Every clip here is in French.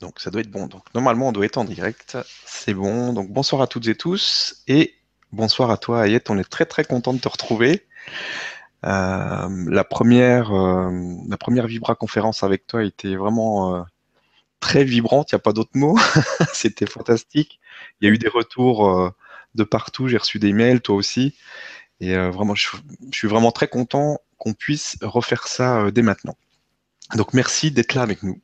Donc ça doit être bon. Donc normalement on doit être en direct. C'est bon. Donc bonsoir à toutes et tous et bonsoir à toi Ayette. On est très très content de te retrouver. Euh, la première euh, la première Vibra conférence avec toi était vraiment euh, très vibrante. Il n'y a pas d'autre mot. C'était fantastique. Il y a eu des retours de partout. J'ai reçu des mails, toi aussi. Et vraiment, je, suis vraiment très content qu'on puisse refaire ça dès maintenant. Donc merci d'être là avec nous.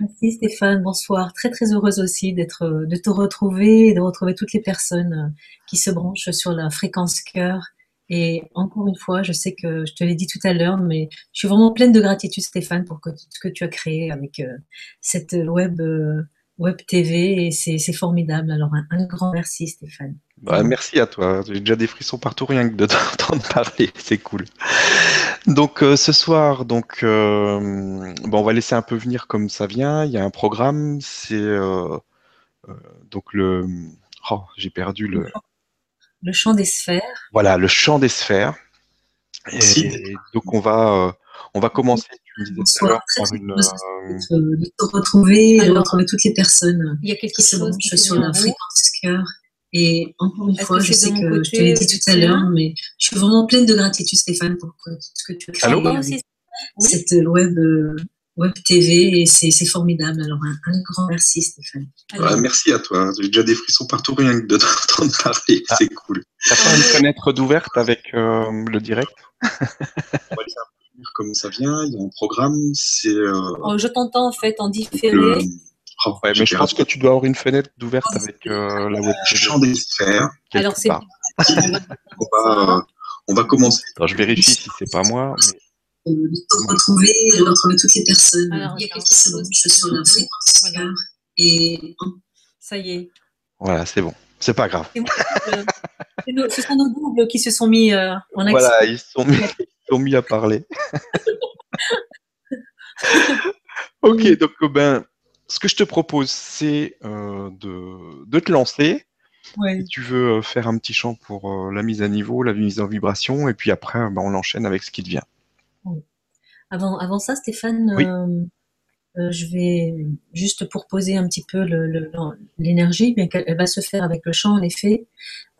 Merci Stéphane, bonsoir. Très très heureuse aussi d'être, de te retrouver et de retrouver toutes les personnes euh, qui se branchent sur la fréquence cœur. Et encore une fois, je sais que je te l'ai dit tout à l'heure, mais je suis vraiment pleine de gratitude Stéphane pour ce que tu as créé avec euh, cette web euh, web TV et c'est formidable. Alors un, grand merci Stéphane. Bah, merci à toi. J'ai déjà des frissons partout rien que de t'entendre parler. C'est cool. Donc euh, ce soir, donc euh, bon, on va laisser un peu venir comme ça vient. Il y a un programme. C'est euh, donc le. Oh, j'ai perdu le. Le champ des sphères. Voilà, le champ des sphères. Et, donc on va on va commencer Bonsoir, très une, euh... de te retrouver, de retrouver toutes les personnes il y a qui se branchent sur la fréquence cœur. Et encore une fois, je sais que je te l'ai dit tout à l'heure, mais je suis vraiment pleine de gratitude, Stéphane, pour ce que tu as fait Allô cette web, euh, web TV et c'est formidable. Alors, un, grand merci, Stéphane. merci à toi. J'ai déjà des frissons partout rien que de t'entendre parler. Ah. C'est cool. T'as pas une fenêtre d'ouverte avec euh, le direct? Comme ça vient. Il y a un programme. C'est. Euh, oh, je t'entends en fait en différé. Oh, ouais, mais je pense que tu dois avoir une fenêtre ouverte avec euh, la web. Champ des sphères. Alors c'est. on, va, on va commencer. Attends, je vérifie si c'est pas moi. Mais... De retrouver, de retrouver toutes les personnes. Alors, il y a quelques secondes, je suis sur la fréquence voilà. et ça y est. Voilà, c'est bon. C'est pas grave. ce sont nos doubles qui se sont mis euh, en action. Voilà, ils sont mis ont mis à parler. ok, donc ben, ce que je te propose, c'est euh, de, te lancer. Si tu veux euh, faire un petit chant pour euh, la mise à niveau, la mise en vibration, et puis après, ben, on enchaîne avec ce qui te vient. Avant, avant ça, Stéphane, je vais juste pour poser un petit peu l'énergie, bien qu'elle va se faire avec le chant, en effet.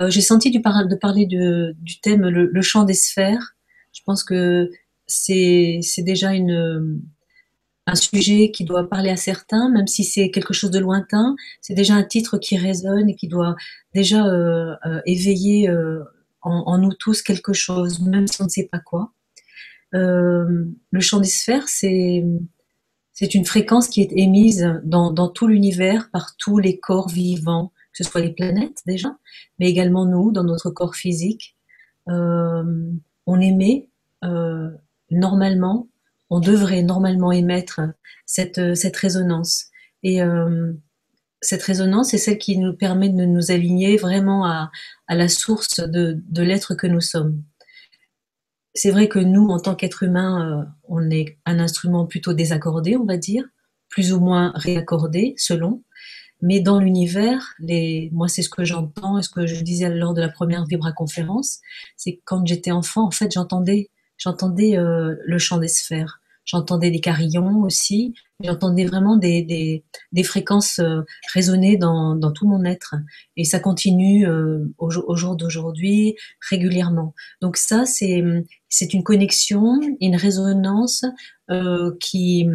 J'ai senti du de parler du thème le, chant des sphères. Je pense que c'est déjà un sujet qui doit parler à certains, même si c'est quelque chose de lointain. C'est déjà un titre qui résonne et qui doit déjà euh, euh, éveiller euh, en, nous tous quelque chose, même si on ne sait pas quoi. le chant des sphères, c'est une fréquence qui est émise dans tout l'univers par tous les corps vivants, que ce soit les planètes déjà, mais également nous, dans notre corps physique. On émet euh, normalement, on devrait normalement émettre cette, cette résonance. Et euh, cette résonance est celle qui nous permet de nous aligner vraiment à, la source de, l'être que nous sommes. C'est vrai que nous, en tant qu'être humain, euh, on est un instrument plutôt désaccordé, on va dire, plus ou moins réaccordé, selon. Mais dans l'univers, les... moi, c'est ce que j'entends et ce que je disais lors de la première Vibra conférence, c'est quand j'étais enfant, en fait, j'entendais j'entendais euh, le chant des sphères, j'entendais des carillons aussi, j'entendais vraiment des, des, des fréquences euh, résonner dans, dans, tout mon être. Et ça continue euh, au, au, jour d'aujourd'hui régulièrement. Donc ça, c'est c'est une connexion, une résonance qui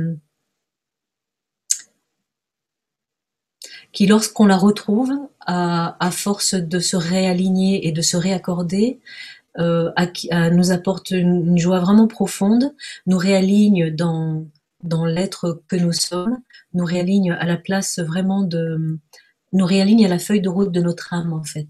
qui, lorsqu'on la retrouve, à, à, force de se réaligner et de se réaccorder, euh, à, nous apporte une, joie vraiment profonde, nous réaligne dans, dans l'être que nous sommes, nous réaligne à la place vraiment de, nous réaligne à la feuille de route de notre âme en fait.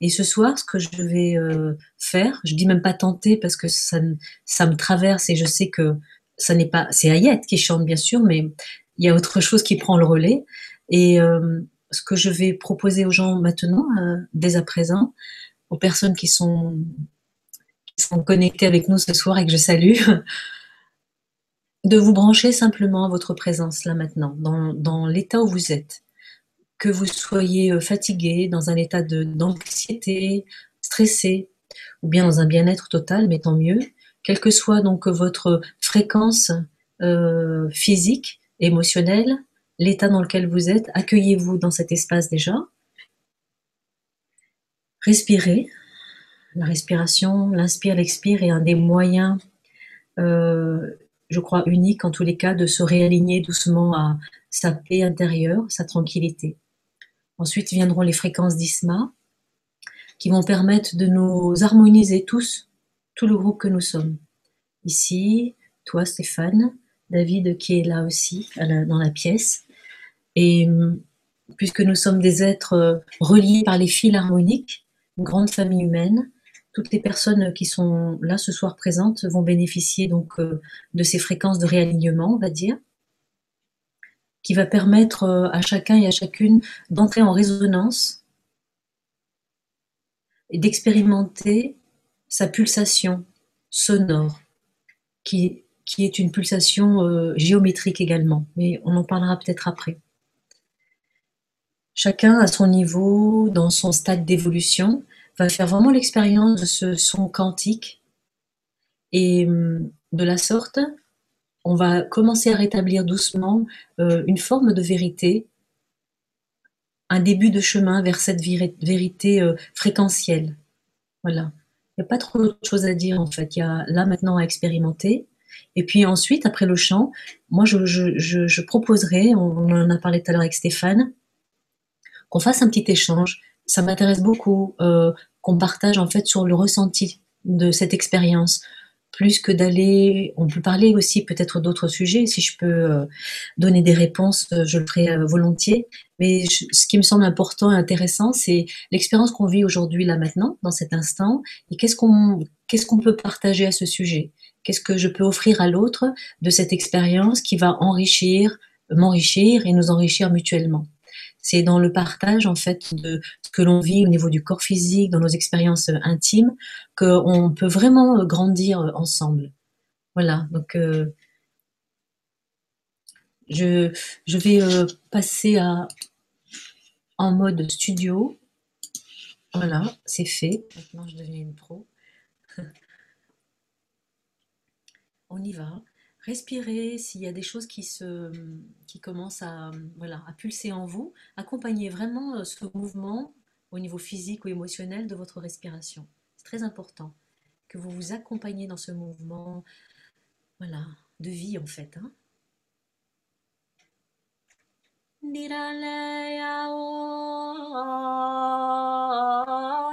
Et ce soir, ce que je vais euh, faire, je dis même pas tenter parce que ça, ça me traverse et je sais que ça n'est pas, c'est Ayette qui chante bien sûr, mais il y a autre chose qui prend le relais. Et euh, ce que je vais proposer aux gens maintenant, euh, dès à présent, aux personnes qui sont, qui sont connectées avec nous ce soir et que je salue, de vous brancher simplement à votre présence là maintenant, dans, dans l'état où vous êtes. Que vous soyez euh, fatigué, dans un état d'anxiété, stressé, ou bien dans un bien-être total, mais tant mieux. Quelle que soit donc votre fréquence physique, émotionnel, l'état dans lequel vous êtes. Accueillez-vous dans cet espace déjà. Respirez. La respiration, l'inspire, l'expire est un des moyens, euh, je crois, uniques en tous les cas, de se réaligner doucement à sa paix intérieure, sa tranquillité. Ensuite viendront les fréquences d'Isma qui vont permettre de nous harmoniser tous, tout le groupe que nous sommes. Ici, toi Stéphane, David qui est là aussi dans la pièce. Et hum, puisque nous sommes des êtres euh, reliés par les fils harmoniques, une grande famille humaine, toutes les personnes qui sont là ce soir présentes vont bénéficier donc euh, de ces fréquences de réalignement, on va dire, qui va permettre euh, à chacun et à chacune d'entrer en résonance et d'expérimenter sa pulsation sonore, qui, qui est une pulsation géométrique également, mais on en parlera peut-être après. Chacun à son niveau, dans son stade d'évolution, va faire vraiment l'expérience de ce son quantique. Et hum, de la sorte, on va commencer à rétablir doucement euh, une forme de vérité, un début de chemin vers cette vérité euh, fréquentielle. Voilà. Il n'y a pas trop de choses à dire en fait. Il y a là maintenant à expérimenter. Et puis ensuite, après le chant, moi je, je proposerai, on en a parlé tout à l'heure avec Stéphane, qu'on fasse un petit échange. Ça m'intéresse beaucoup euh, qu'on partage en fait sur le ressenti de cette expérience, plus que d'aller. On peut parler aussi peut-être d'autres sujets. Si je peux euh, donner des réponses, euh, je le ferai volontiers. Mais ce qui me semble important et intéressant, c'est l'expérience qu'on vit aujourd'hui là maintenant, dans cet instant, et qu'est-ce qu'on qu'est-ce qu'on peut partager à ce sujet? Qu'est-ce que je peux offrir à l'autre de cette expérience qui va enrichir, m'enrichir et nous enrichir mutuellement? C'est dans le partage en fait de ce que l'on vit au niveau du corps physique, dans nos expériences euh, intimes, qu'on peut vraiment euh, grandir euh, ensemble. Voilà, donc je, je, vais passer à, en mode studio. Voilà, c'est fait. Maintenant, je deviens une pro. On y va. Respirez, s'il y a des choses qui, commencent à, pulser en vous, accompagnez vraiment euh, ce mouvement au niveau physique ou émotionnel de votre respiration. C'est très important que vous vous accompagniez dans ce mouvement de vie en fait. Hein. Respirez.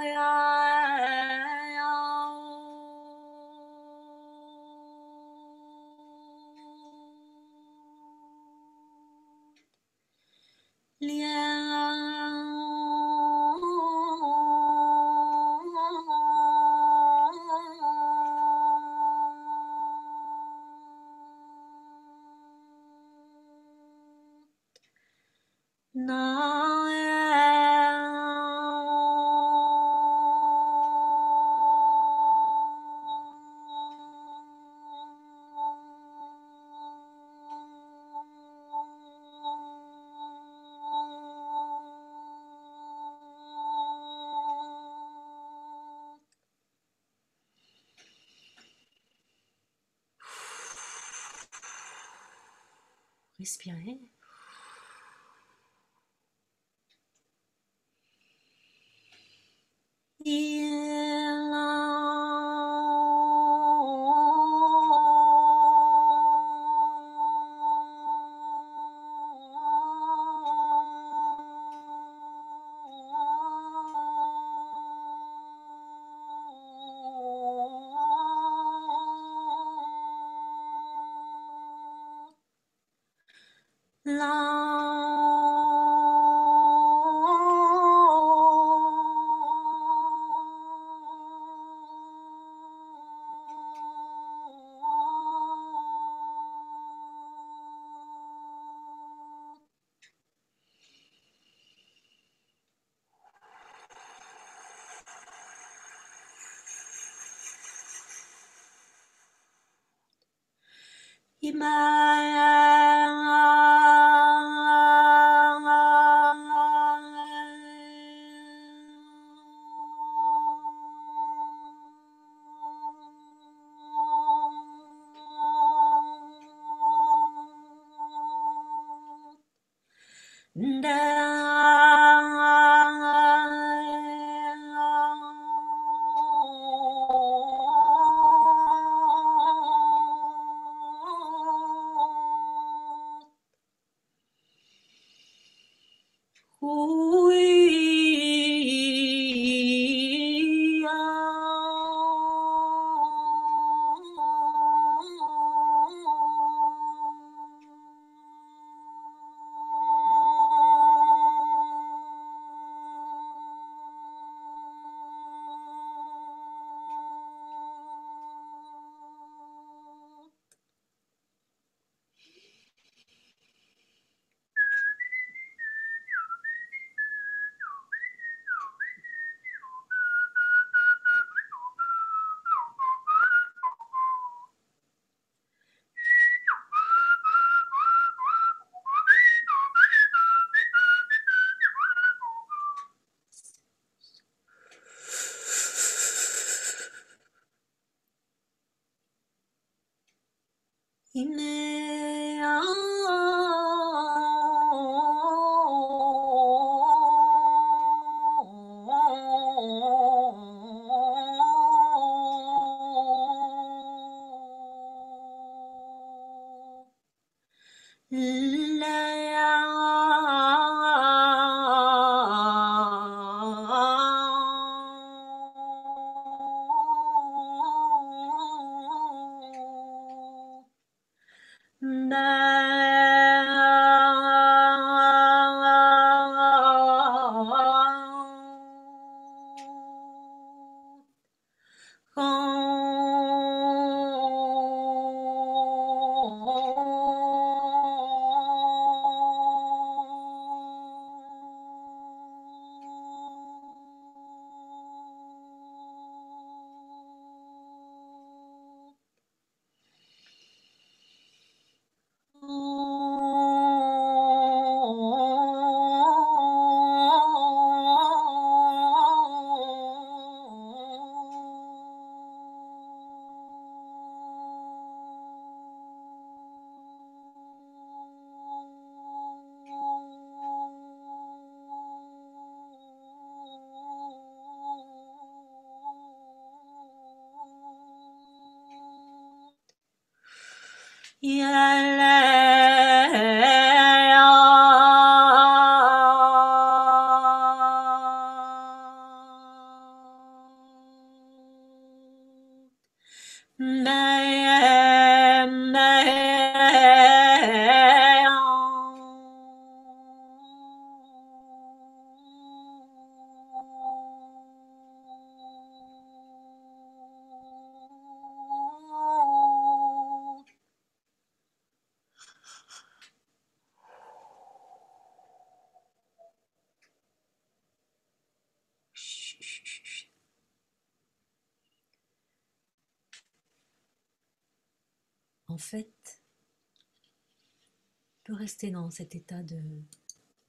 Cet état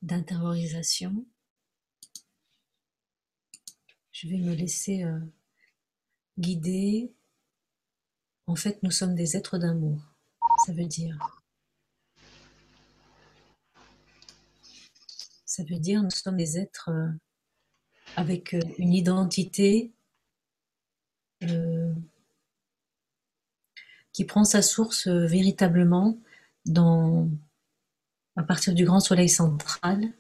d'intériorisation. Je vais me laisser euh, guider. En fait, nous sommes des êtres d'amour. Ça veut dire. Ça veut dire nous sommes des êtres euh, avec euh, une identité qui prend sa source véritablement dans, à partir du grand soleil central.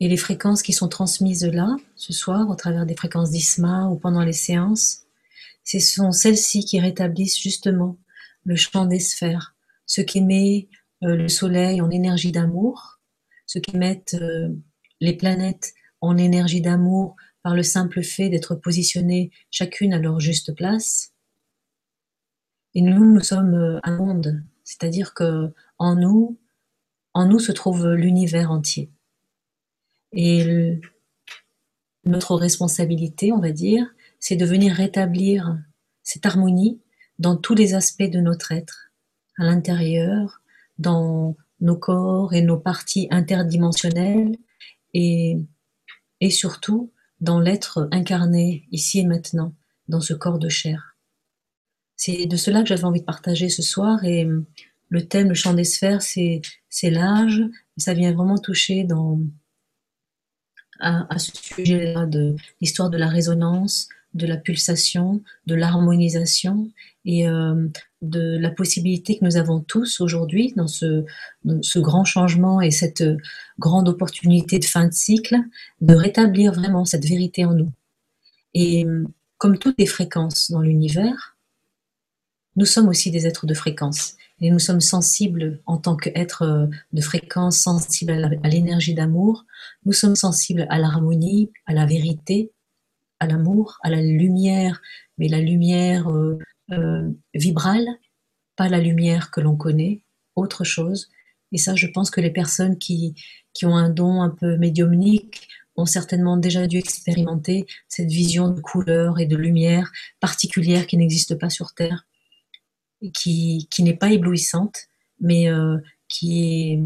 Et les fréquences qui sont transmises là, ce soir, au travers des fréquences d'ISMA ou pendant les séances, ce sont celles-ci qui rétablissent justement le champ des sphères, ce qu'émet euh, le soleil en énergie d'amour, ce qu'émettent euh, les planètes en énergie d'amour par le simple fait d'être positionnées chacune à leur juste place. Et nous, nous sommes euh, un monde, c'est-à-dire que en nous, en nous se trouve l'univers entier. Et notre responsabilité, on va dire, c'est de venir rétablir cette harmonie dans tous les aspects de notre être, à l'intérieur, dans nos corps et nos parties interdimensionnelles, et, et surtout dans l'être incarné ici et maintenant, dans ce corps de chair. C'est de cela que j'avais envie de partager ce soir et hum, le thème, le chant des sphères, c'est, large, ça vient vraiment toucher dans, à, ce sujet-là de l'histoire de la résonance, de la pulsation, de l'harmonisation et hum, de la possibilité que nous avons tous aujourd'hui dans ce, ce, grand changement et cette grande opportunité de fin de cycle, de rétablir vraiment cette vérité en nous. Et comme toutes les fréquences dans l'univers, nous sommes aussi des êtres de fréquence. Et nous sommes sensibles en tant qu'êtres de fréquence, sensibles à l'énergie d'amour. Nous sommes sensibles à l'harmonie, à la vérité, à l'amour, à la lumière, mais la lumière euh, euh, vibrale, pas la lumière que l'on connaît, autre chose. Et ça, je pense que les personnes qui, qui ont un don un peu médiumnique ont certainement déjà dû expérimenter cette vision de couleur et de lumière particulière qui n'existe pas sur Terre, qui, qui n'est pas éblouissante, mais euh, qui, est,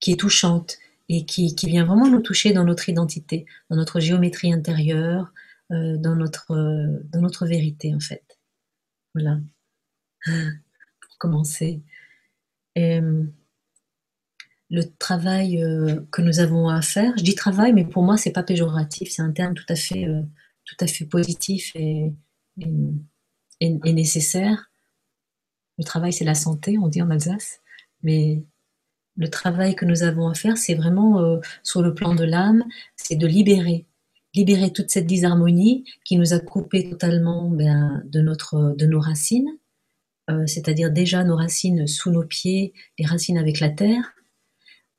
qui est touchante et qui, qui, vient vraiment nous toucher dans notre identité, dans notre géométrie intérieure, dans, notre, dans notre vérité, en fait. Voilà. Pour commencer. Et, le travail que nous avons à faire, je dis travail, mais pour moi, c'est pas péjoratif, c'est un terme tout à fait, tout à fait positif et nécessaire. Le travail, c'est la santé, on dit en Alsace, mais le travail que nous avons à faire, c'est vraiment euh, sur le plan de l'âme, c'est de libérer, libérer toute cette disharmonie qui nous a coupé totalement ben, de, notre, de nos racines, euh, c'est-à-dire déjà nos racines sous nos pieds, les racines avec la terre,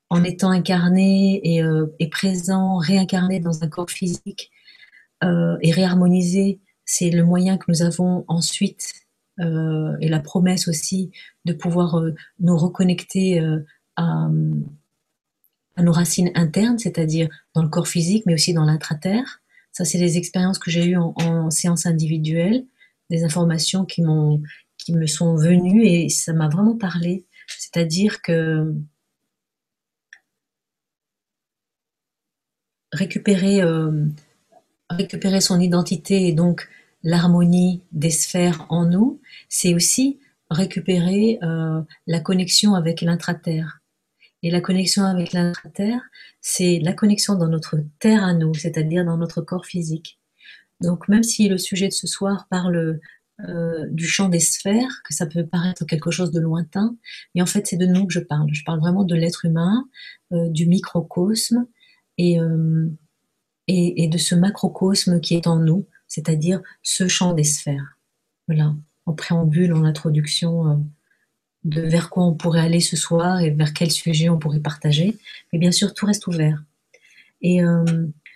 en étant incarné et, euh, et présent, réincarné dans un corps physique et réharmonisé, c'est le moyen que nous avons ensuite et la promesse aussi de pouvoir nous reconnecter à, nos racines internes, c'est-à-dire dans le corps physique, mais aussi dans l'intraterre. Ça, c'est les expériences que j'ai eues en, séance individuelle, des informations qui, qui me sont venues et ça m'a vraiment parlé. C'est-à-dire que récupérer, euh, récupérer son identité et donc l'harmonie des sphères en nous, c'est aussi récupérer euh, la connexion avec l'intraterre. Et la connexion avec la terre, c'est la connexion dans notre terre à nous, c'est-à-dire dans notre corps physique. Donc même si le sujet de ce soir parle euh, du champ des sphères, que ça peut paraître quelque chose de lointain, mais en fait c'est de nous que je parle. Je parle vraiment de l'être humain, euh, du microcosme et, euh, et, et, de ce macrocosme qui est en nous, c'est-à-dire ce champ des sphères. Voilà, en préambule, en introduction de vers quoi on pourrait aller ce soir et vers quel sujet on pourrait partager. Mais bien sûr, tout reste ouvert. Et euh,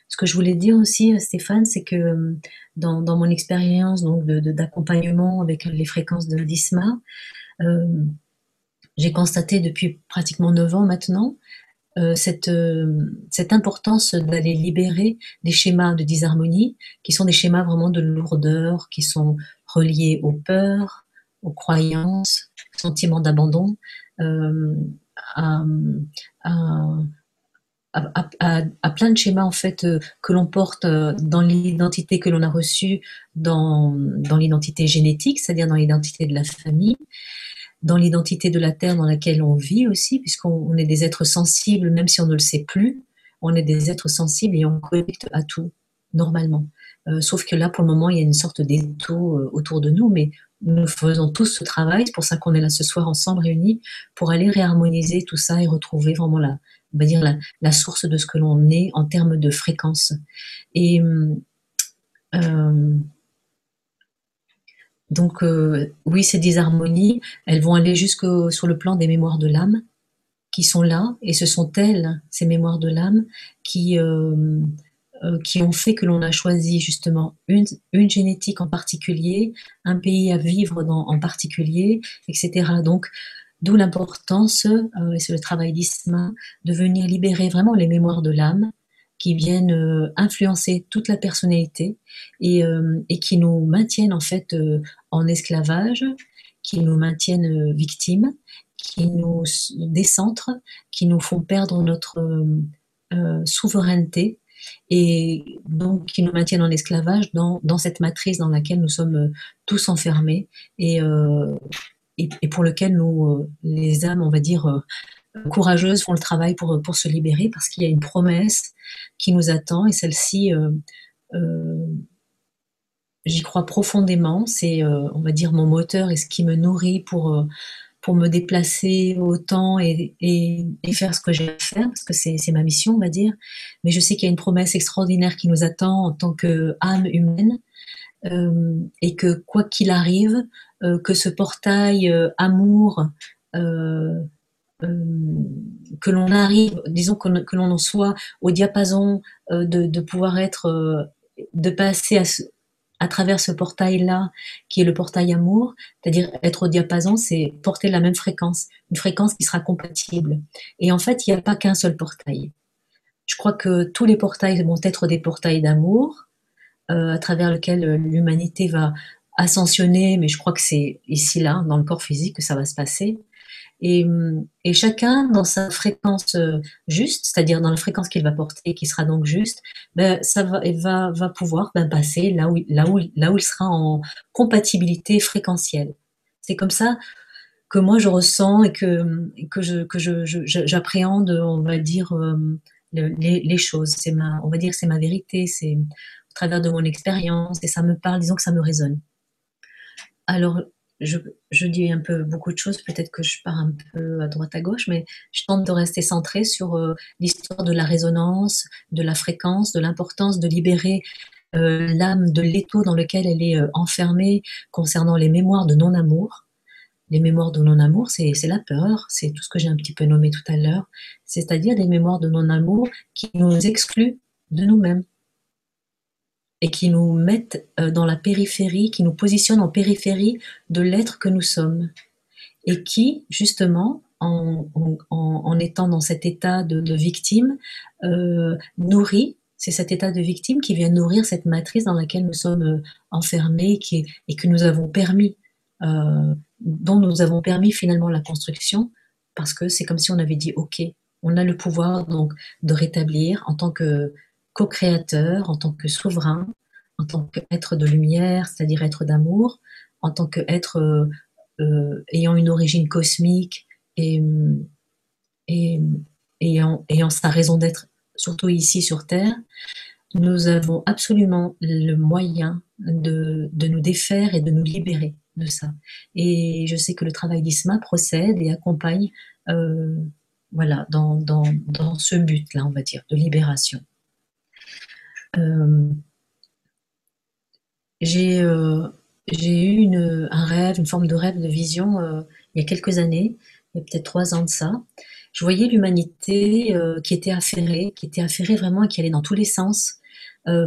ce que je voulais dire aussi, euh, Stéphane, c'est que euh, dans, mon expérience donc d'accompagnement avec les fréquences de l'ISMA, j'ai constaté depuis pratiquement 9 ans maintenant cette, cette importance d'aller libérer des schémas de disharmonie qui sont des schémas vraiment de lourdeur, qui sont reliés aux peurs, aux croyances, sentiment d'abandon, euh, à, plein de schémas en fait euh, que l'on porte euh, dans l'identité que l'on a reçue dans l'identité génétique, c'est-à-dire dans l'identité de la famille, dans l'identité de la terre dans laquelle on vit aussi, puisqu'on est des êtres sensibles, même si on ne le sait plus, on est des êtres sensibles et on connecte à tout normalement. sauf que là, pour le moment, il y a une sorte d'étau autour de nous, mais nous faisons tous ce travail, c'est pour ça qu'on est là ce soir ensemble réunis, pour aller réharmoniser tout ça et retrouver vraiment la, on va dire la, source de ce que l'on est en termes de fréquence. Et euh, donc euh, oui, ces disharmonies, elles vont aller jusque sur le plan des mémoires de l'âme qui sont là, et ce sont elles, ces mémoires de l'âme, qui euh, euh, qui ont fait que l'on a choisi justement une, une, génétique en particulier, un pays à vivre dans, en particulier, etc. Donc, d'où l'importance, et c'est le travail d'Isma, de venir libérer vraiment les mémoires de l'âme qui viennent euh, influencer toute la personnalité et, et, qui nous maintiennent en fait en esclavage, qui nous maintiennent victimes, qui nous décentrent, qui nous font perdre notre souveraineté et donc qui nous maintiennent en esclavage dans, dans cette matrice dans laquelle nous sommes euh, tous enfermés et, euh, et, pour lequel nous, euh, les âmes, on va dire, courageuses, font le travail pour, pour se libérer parce qu'il y a une promesse qui nous attend et celle-ci, j'y crois profondément. C'est, on va dire, mon moteur et ce qui me nourrit pour pour me déplacer autant et, et, faire ce que j'ai à faire, parce que c'est ma mission, on va dire. Mais je sais qu'il y a une promesse extraordinaire qui nous attend en tant qu'âme humaine, euh, et que quoi qu'il arrive, euh, que ce portail euh, amour, euh, euh, que l'on arrive, disons que, l'on en soit au diapason de, de, pouvoir être, de passer à à travers ce portail-là, qui est le portail amour, c'est-à-dire être au diapason, c'est porter la même fréquence, une fréquence qui sera compatible. Et en fait, il n'y a pas qu'un seul portail. Je crois que tous les portails vont être des portails d'amour, euh, à travers lequel l'humanité va ascensionner, mais je crois que c'est ici, là, dans le corps physique, que ça va se passer. Et, chacun dans sa fréquence euh, juste, c'est-à-dire dans la fréquence qu'il va porter, qui sera donc juste, ben, ça va, va, va pouvoir ben, passer là où, là, où, là où il sera en compatibilité fréquentielle. C'est comme ça que moi je ressens et que, que, je, que je, j'appréhende, on va dire, euh, les, les, choses. C'est ma, on va dire, c'est ma vérité, c'est au travers de mon expérience et ça me parle, disons que ça me résonne. Alors, je, je, dis un peu beaucoup de choses, peut-être que je pars un peu à droite à gauche, mais je tente de rester centrée sur euh, l'histoire de la résonance, de la fréquence, de l'importance de libérer euh, l'âme de l'étau dans lequel elle est euh, enfermée concernant les mémoires de non-amour. Les mémoires de non-amour, c'est la peur, c'est tout ce que j'ai un petit peu nommé tout à l'heure, c'est-à-dire des mémoires de non-amour qui nous excluent de nous-mêmes et qui nous mettent euh, dans la périphérie, qui nous positionnent en périphérie de l'être que nous sommes. Et qui, justement, en, étant dans cet état de, victime, euh, nourrit, c'est cet état de victime qui vient nourrir cette matrice dans laquelle nous sommes euh, enfermés qui, et que nous avons permis, dont nous avons permis finalement la construction, parce que c'est comme si on avait dit, OK, on a le pouvoir donc de rétablir en tant que co-créateur, en tant que souverain, en tant qu'être de lumière, c'est-à-dire être d'amour, en tant qu'être euh, euh, ayant une origine cosmique et, et, ayant, sa raison d'être, surtout ici sur Terre, nous avons absolument le moyen de, nous défaire et de nous libérer de ça. Et je sais que le travail d'ISMA procède et accompagne euh, voilà, dans, dans, dans ce but-là, on va dire, de libération. Euh, euh, j'ai eu un rêve, une forme de rêve, de vision euh, il y a quelques années, il y a peut-être trois ans de ça. Je voyais l'humanité qui était affairée, qui était affairée vraiment et qui allait dans tous les sens,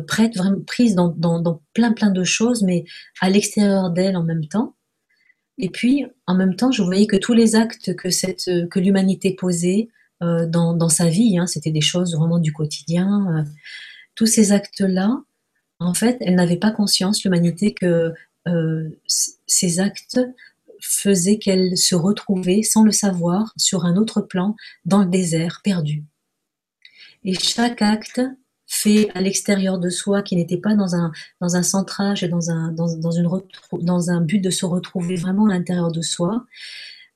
prête, prise dans, plein plein de choses, mais à l'extérieur d'elle en même temps. Et puis, en même temps, je voyais que tous les actes que, l'humanité posait dans, dans, sa vie, hein, c'était des choses vraiment du quotidien, tous ces actes-là, en fait, elle n'avait pas conscience, l'humanité, que euh, ces actes faisaient qu'elle se retrouvait, sans le savoir, sur un autre plan, dans le désert, perdu. Et chaque acte fait à l'extérieur de soi, qui n'était pas dans un, centrage et dans un but de se retrouver vraiment à l'intérieur de soi,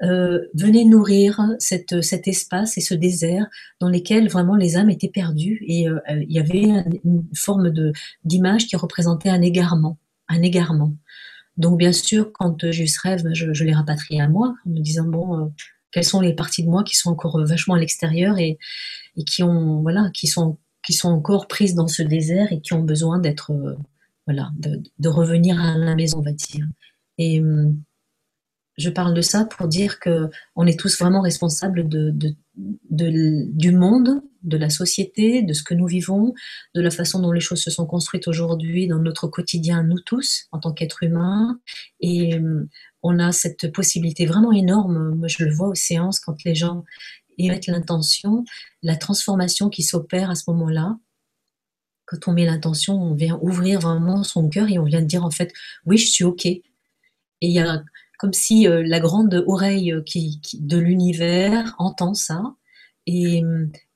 euh, venait nourrir cet espace et ce désert dans lesquels vraiment les âmes étaient perdues et euh, il y avait une forme de d'image qui représentait un égarement, un égarement. Donc bien sûr, quand j'ai eu ce rêve, je, je l'ai rapatrié à moi en me disant bon, euh, quelles sont les parties de moi qui sont encore vachement à l'extérieur et, et qui ont voilà, qui sont qui sont encore prises dans ce désert et qui ont besoin d'être voilà, de, de, revenir à la maison, on va dire. Et hum, je parle de ça pour dire que on est tous vraiment responsables de, du monde, de la société, de ce que nous vivons, de la façon dont les choses se sont construites aujourd'hui dans notre quotidien, nous tous, en tant qu'êtres humains. Et euh, on a cette possibilité vraiment énorme. Moi, je le vois aux séances quand les gens émettent l'intention, la transformation qui s'opère à ce moment-là. Quand on met l'intention, on vient ouvrir vraiment son cœur et on vient dire en fait, oui, je suis OK. Et il y a comme si euh, la grande oreille euh, qui, de l'univers entend ça et,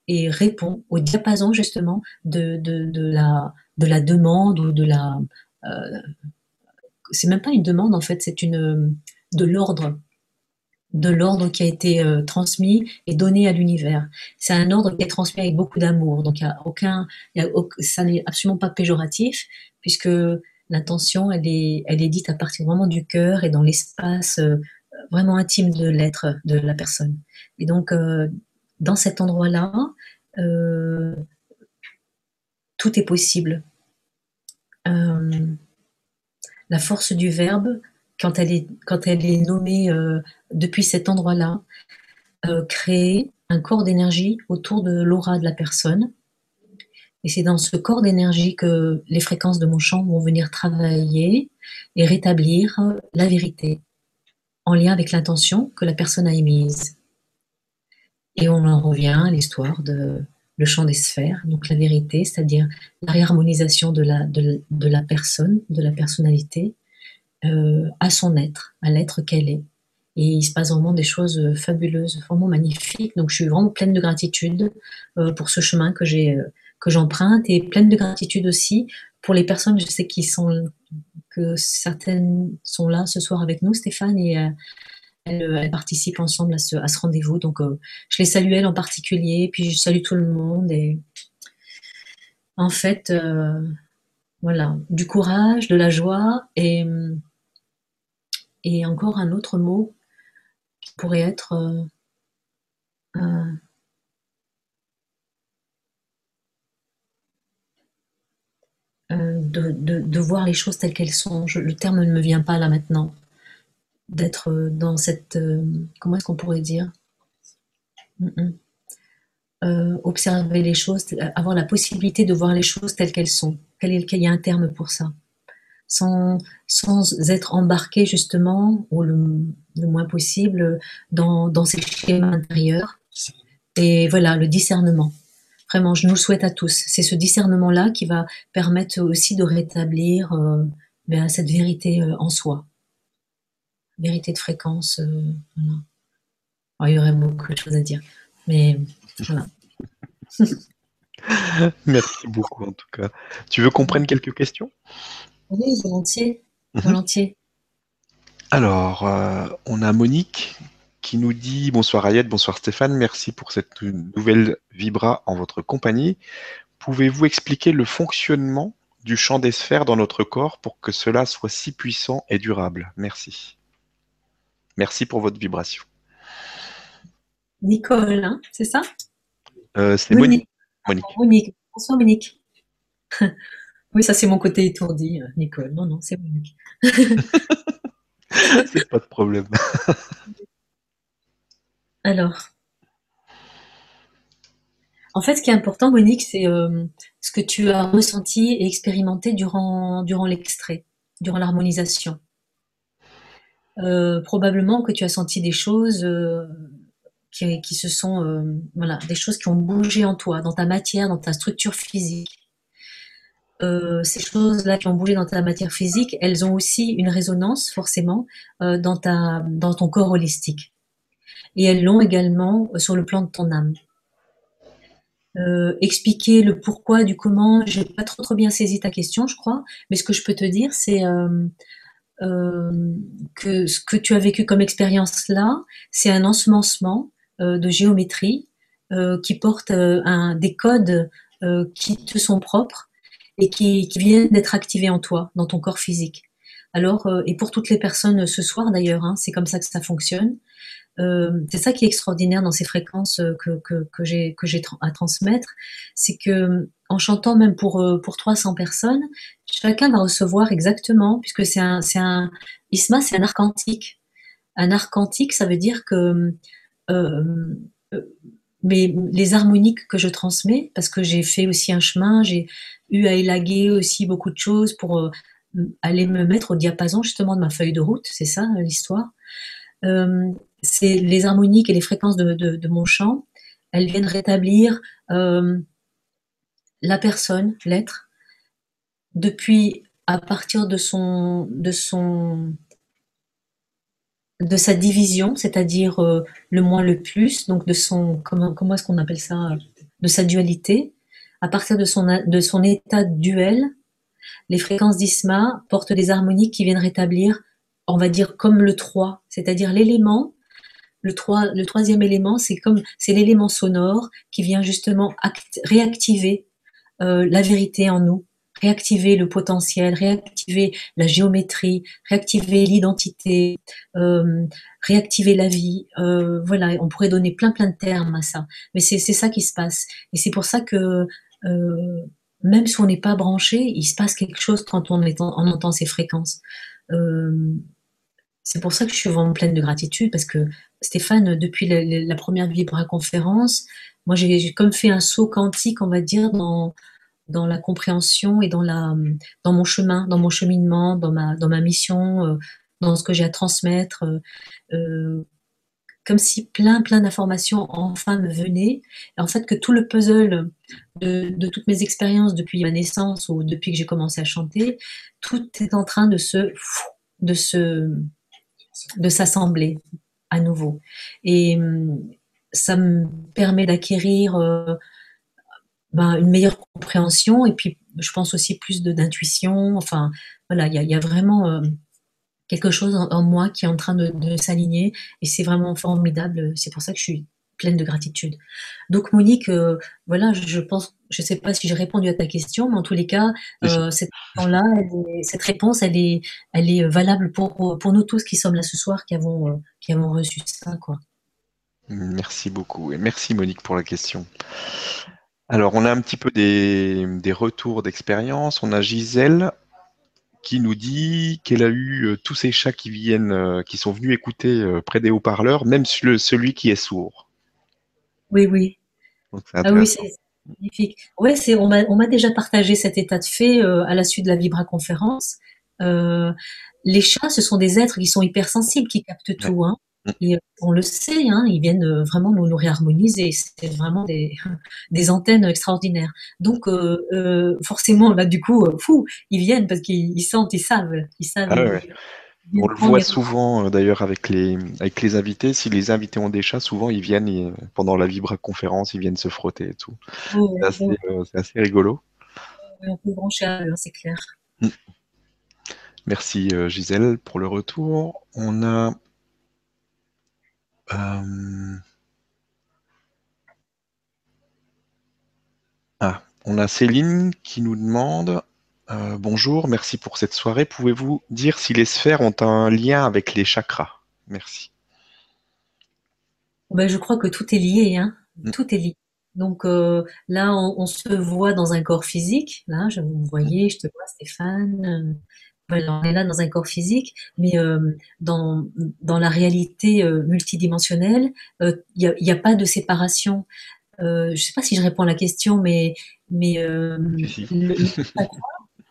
et, répond au diapason justement de, de, la, de la demande ou de la... Euh, c'est même pas une demande en fait, c'est une de l'ordre de l'ordre qui a été transmis et donné à l'univers. C'est un ordre qui est transmis avec beaucoup d'amour. Donc, aucun, ça n'est absolument pas péjoratif, puisque L'intention, elle est, elle est dite à partir vraiment du cœur et dans l'espace euh, vraiment intime de l'être de la personne. Et donc, euh, dans cet endroit-là, euh, tout est possible. la force du verbe, quand elle est, quand elle est nommée depuis cet endroit-là, crée un corps d'énergie autour de l'aura de la personne et c'est dans ce corps d'énergie que les fréquences de mon champ vont venir travailler et rétablir la vérité en lien avec l'intention que la personne a émise. Et on en revient à l'histoire de le champ des sphères, donc la vérité, c'est-à-dire la réharmonisation de la, de, la personne, de la personnalité, euh, à son être, à l'être qu'elle est. et il se passe vraiment des choses fabuleuses, vraiment magnifiques. Donc je suis vraiment pleine de gratitude pour ce chemin que j'ai que j'emprunte et pleine de gratitude aussi pour les personnes, je sais qui sont que certaines sont là ce soir avec nous, Stéphane, et euh, elles, participent ensemble à ce, rendez-vous. Donc, euh, je les salue elles en particulier, puis je salue tout le monde. Et en fait, euh, voilà, du courage, de la joie et, et encore un autre mot qui pourrait être Euh, de, voir les choses telles qu'elles sont. le terme ne me vient pas là maintenant. D'être euh, dans cette... Euh, comment est-ce qu'on pourrait dire? Observer les choses, avoir la possibilité de voir les choses telles qu'elles sont. Quel, qu'il y a un terme pour ça? Sans, sans être embarqué justement, ou le, moins possible, dans, dans ces schémas intérieurs. Et voilà, le discernement. Vraiment, je nous le souhaite à tous. C'est ce discernement-là qui va permettre aussi de rétablir euh, ben, cette vérité euh, en soi. Vérité de fréquence. Euh, il y aurait beaucoup de choses à dire. Mais voilà. Merci beaucoup en tout cas. Tu veux qu'on prenne quelques questions? Oui, volontiers. Volontiers. Alors, on a Monique qui nous dit bonsoir Ayette, bonsoir Stéphane, merci pour cette nouvelle Vibra en votre compagnie. Pouvez-vous expliquer le fonctionnement du champ des sphères dans notre corps pour que cela soit si puissant et durable? Merci. Merci pour votre vibration. Nicole, hein, c'est ça? Euh, C'est Monique. Monique. Monique. Bonsoir Monique. oui, ça c'est mon côté étourdi, euh, Nicole. Non, non, c'est Monique. c'est pas de problème. Alors, en fait, ce qui est important, Monique, c'est euh, ce que tu as ressenti et expérimenté durant, l'extrait, durant l'harmonisation. Euh, probablement que tu as senti des choses euh, qui, se sont, voilà, des choses qui ont bougé en toi, dans ta matière, dans ta structure physique. ces choses-là qui ont bougé dans ta matière physique, elles ont aussi une résonance forcément dans ton corps holistique et elles l'ont également euh, sur le plan de ton âme. Euh, expliquer le pourquoi du comment, j'ai pas trop trop bien saisi ta question, je crois, mais ce que je peux te dire, c'est euh, que ce que tu as vécu comme expérience là, c'est un ensemencement de géométrie qui porte des codes qui te sont propres et qui, qui viennent d'être activés en toi, dans ton corps physique. Alors, et pour toutes les personnes ce soir d'ailleurs, hein, c'est comme ça que ça fonctionne. Euh, c'est ça qui est extraordinaire dans ces fréquences euh, que, que, j'ai que j'ai à transmettre, c'est que euh, en chantant même pour pour 300 personnes, chacun va recevoir exactement, puisque c'est un un isma, c'est un arc quantique. Un arc quantique, ça veut dire que mais les harmoniques que je transmets, parce que j'ai fait aussi un chemin, j'ai eu à élaguer aussi beaucoup de choses pour aller me mettre au diapason justement de ma feuille de route, c'est ça l'histoire c'est les harmoniques et les fréquences de, mon chant, elles viennent rétablir euh, la personne, l'être, depuis à partir de son, de son, de sa division, c'est-à-dire euh, le moins le plus, donc de son, comment, comment est-ce qu'on appelle ça, de sa dualité, à partir de son, de son état duel, les fréquences d'Isma portent des harmoniques qui viennent rétablir, on va dire comme le 3, c'est-à-dire l'élément le, le troisième élément, c'est comme c'est l'élément sonore qui vient justement réactiver euh, la vérité en nous, réactiver le potentiel, réactiver la géométrie, réactiver l'identité, euh, réactiver la vie. Euh, voilà, on pourrait donner plein plein de termes à ça, mais c'est ça qui se passe. Et c'est pour ça que même si on n'est pas branché, il se passe quelque chose quand on, est on entend ces fréquences. c'est pour ça que je suis vraiment pleine de gratitude parce que Stéphane, depuis la, première Vibra conférence, moi j'ai comme fait un saut quantique, on va dire, dans, dans la compréhension et dans, la, dans mon chemin, dans mon cheminement, dans ma, dans ma mission, euh, dans ce que j'ai à transmettre. Euh, euh, comme si plein, plein d'informations enfin me venaient. En fait, que tout le puzzle de, de toutes mes expériences depuis ma naissance ou depuis que j'ai commencé à chanter, tout est en train de se, de se, de s'assembler à nouveau. Et hum, ça me permet d'acquérir euh, ben, une meilleure compréhension et puis je pense aussi plus d'intuition. Enfin, voilà, il y a, vraiment euh, quelque chose en, moi qui est en train de, s'aligner et c'est vraiment formidable. C'est pour ça que je suis pleine de gratitude. Donc Monique, euh, voilà, je pense, je sais pas si j'ai répondu à ta question, mais en tous les cas, cette, là cette réponse, elle est, elle est valable pour, pour nous tous qui sommes là ce soir, qui avons, qui avons reçu ça, quoi. Merci beaucoup et merci Monique pour la question. Alors, on a un petit peu des, retours d'expérience. On a Gisèle qui nous dit qu'elle a eu euh, tous ces chats qui viennent, euh, qui sont venus écouter euh, près des haut-parleurs, même celui qui est sourd. Oui, oui. ah oui, c'est magnifique. Ouais, c'est, on m'a déjà partagé cet état de fait à la suite de la Vibra conférence. les chats, ce sont des êtres qui sont hypersensibles, qui captent tout. Hein. Et euh, on le sait, hein, ils viennent euh, vraiment nous, nous réharmoniser. C'est vraiment des, des, antennes extraordinaires. Donc, euh, forcément, là, du coup, fou, ils viennent parce qu'ils sentent, ils savent. Ils savent ah on le voit souvent d'ailleurs avec les, avec les invités. Si les invités ont des chats, souvent ils viennent pendant la Vibra conférence, ils viennent se frotter et tout. c'est assez, rigolo. On peut brancher à eux, c'est clair. Mm. Merci Gisèle pour le retour. On a euh, ah, on a Céline qui nous demande euh, Bonjour, merci pour cette soirée. Pouvez-vous dire si les sphères ont un lien avec les chakras? Merci. Ben, je crois que tout est lié, hein. Mm. Tout est lié. Donc euh, là, on, se voit dans un corps physique. Là, je vous voyez, je te vois, Stéphane on est là dans un corps physique, mais euh, dans, dans la réalité euh, multidimensionnelle, il euh, n'y a, a, pas de séparation. je ne sais pas si je réponds à la question, mais, mais le,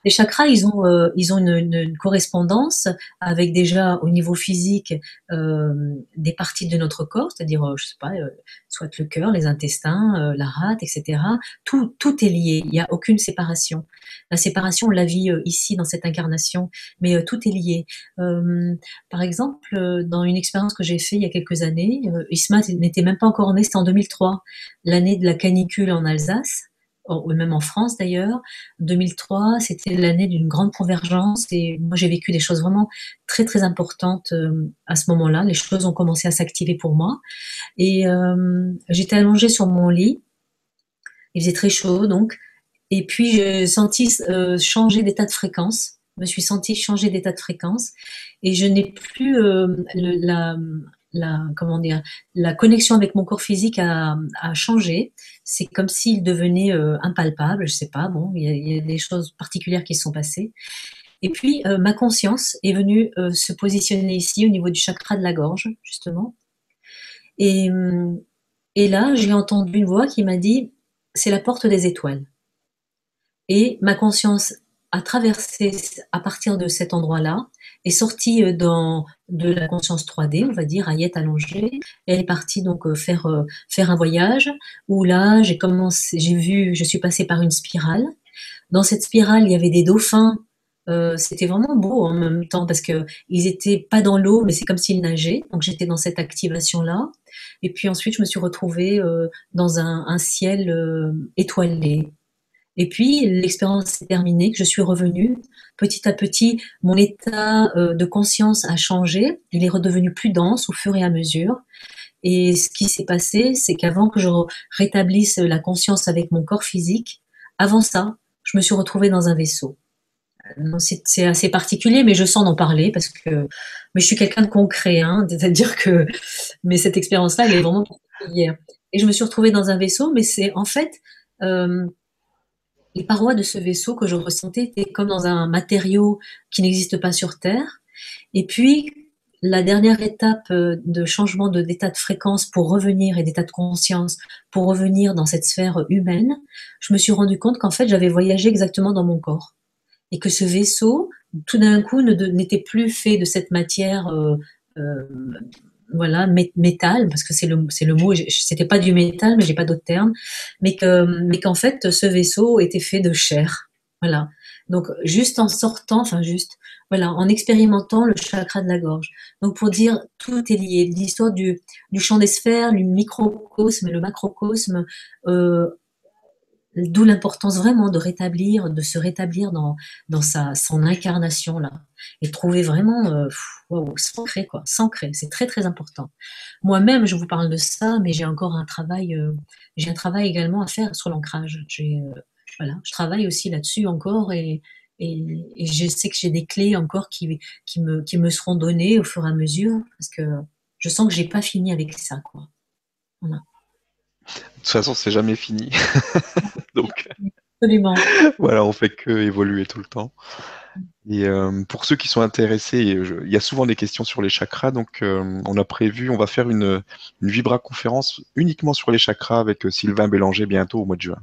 les chakras, ils ont, euh, une, correspondance avec déjà au niveau physique euh, des parties de notre corps, c'est-à-dire, euh, je sais pas, soit le cœur, les intestins, la rate, etc. Tout, tout est lié. Il n'y a aucune séparation. La séparation, on la vit ici dans cette incarnation, mais tout est lié. par exemple, dans une expérience que j'ai faite il y a quelques années, Isma n'était même pas encore né, c'était en 2003, l'année de la canicule en Alsace même en France d'ailleurs. 2003, c'était l'année d'une grande convergence et moi j'ai vécu des choses vraiment très très importantes euh, à ce moment-là. Les choses ont commencé à s'activer pour moi et euh, j'étais allongée sur mon lit. Il faisait très chaud donc et puis j'ai senti euh, changer d'état de fréquence. Je me suis sentie changer d'état de fréquence et je n'ai plus la, la, connexion avec mon corps physique a, changé. C'est comme s'il devenait euh, impalpable, je sais pas, bon, il y, a, des choses particulières qui se sont passées. Et puis, euh, ma conscience est venue euh, se positionner ici, au niveau du chakra de la gorge, justement. Et là, j'ai entendu une voix qui m'a dit, c'est la porte des étoiles. Et ma conscience a traversé à partir de cet endroit-là est sortie euh, dans de la conscience 3D, on va dire, Ayette allongée. Elle est partie donc euh, faire euh, faire un voyage où là j'ai commencé, j'ai vu, je suis passée par une spirale. Dans cette spirale, il y avait des dauphins. c'était vraiment beau en même temps parce que ils étaient pas dans l'eau, mais c'est comme s'ils nageaient. Donc j'étais dans cette activation là. Et puis ensuite, je me suis retrouvée dans un ciel étoilé. Et puis, l'expérience est terminée, je suis revenue. Petit à petit, mon état euh, de conscience a changé. Il est redevenu plus dense au fur et à mesure. Et ce qui s'est passé, c'est qu'avant que je rétablisse la conscience avec mon corps physique, avant ça, je me suis retrouvée dans un vaisseau. Euh, c'est assez particulier, mais je sens d'en parler parce que mais je suis quelqu'un de concret, hein, c'est-à-dire que mais cette expérience-là, elle est vraiment particulière. Et je me suis retrouvée dans un vaisseau, mais c'est en fait euh, les parois de ce vaisseau que je ressentais étaient comme dans un matériau qui n'existe pas sur Terre. Et puis, la dernière étape euh, de changement d'état de fréquence pour revenir et d'état de conscience pour revenir dans cette sphère humaine, je me suis rendu compte qu'en fait, j'avais voyagé exactement dans mon corps. Et que ce vaisseau, tout d'un coup, n'était plus fait de cette matière euh, euh, voilà métal parce que c'est le c'est le mot c'était pas du métal mais j'ai pas d'autre terme mais que mais qu'en fait ce vaisseau était fait de chair Voilà. Donc, juste en sortant, enfin, juste, voilà, en expérimentant le chakra de la gorge. Donc, pour dire, tout est lié. L'histoire du, du champ des sphères, le microcosme et le macrocosme, euh, D'où l'importance vraiment de rétablir, de se rétablir dans, dans sa, son incarnation là, et trouver vraiment euh, s'ancrer quoi, s'ancrer, c'est très très important. Moi-même, je vous parle de ça, mais j'ai encore un travail, euh, j'ai un travail également à faire sur l'ancrage. Euh, voilà, je travaille aussi là-dessus encore et, je sais que j'ai des clés encore qui, qui, me, qui me seront données au fur et à mesure parce que je sens que j'ai pas fini avec ça quoi. Voilà. De toute façon, c'est jamais fini. Donc, Absolument. voilà, on fait que évoluer tout le temps. Et euh, pour ceux qui sont intéressés, il y a souvent des questions sur les chakras, donc euh, on a prévu, on va faire une, une Vibra conférence uniquement sur les chakras avec euh, Sylvain Bélanger bientôt au mois de juin.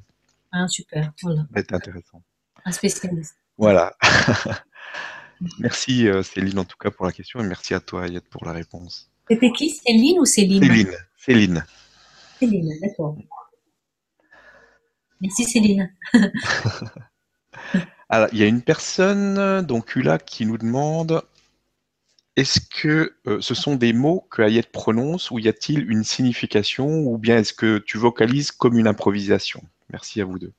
Ah super, voilà. Ça va être intéressant. Un spécialiste. Voilà. merci Céline en tout cas pour la question et merci à toi Ayette pour la réponse. C'était qui? Céline ou Céline? Céline. Céline. Céline, d'accord. Merci Céline. Alors, il y a une personne, donc Ula, qui nous demande est-ce que euh, ce sont des mots que Ayette prononce ou y a-t-il une signification ou bien est-ce que tu vocalises comme une improvisation? Merci à vous deux.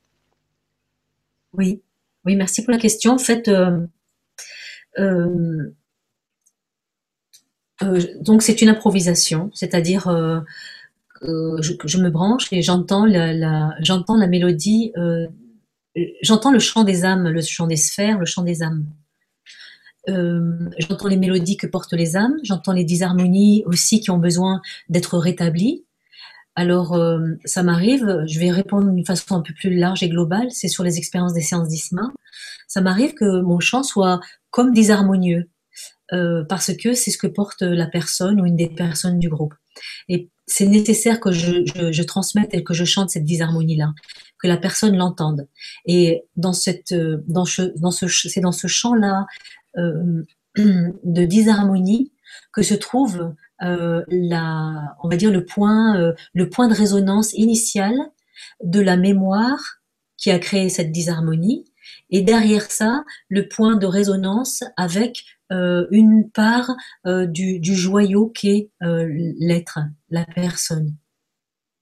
Oui, oui, merci pour la question. En fait, euh, euh, donc c'est une improvisation, c'est-à-dire euh, je, me branche et j'entends la, j'entends la mélodie, euh, j'entends le chant des âmes, le chant des sphères, le chant des âmes. Euh, j'entends les mélodies que portent les âmes, j'entends les disharmonies aussi qui ont besoin d'être rétablies. Alors, ça m'arrive, je vais répondre d'une façon un peu plus large et globale, c'est sur les expériences des séances d'ISMA. Ça m'arrive que mon chant soit comme disharmonieux, parce que c'est ce que porte la personne ou une des personnes du groupe. Et c'est nécessaire que je, transmette et que je chante cette disharmonie-là, que la personne l'entende. Et dans cette, dans ce, dans ce, c'est dans ce champ-là euh, de disharmonie que se trouve euh, la, on va dire le point, euh, le point de résonance initial de la mémoire qui a créé cette disharmonie, et derrière ça, le point de résonance avec euh, une part euh, du, du, joyau qu'est euh, l'être, la personne.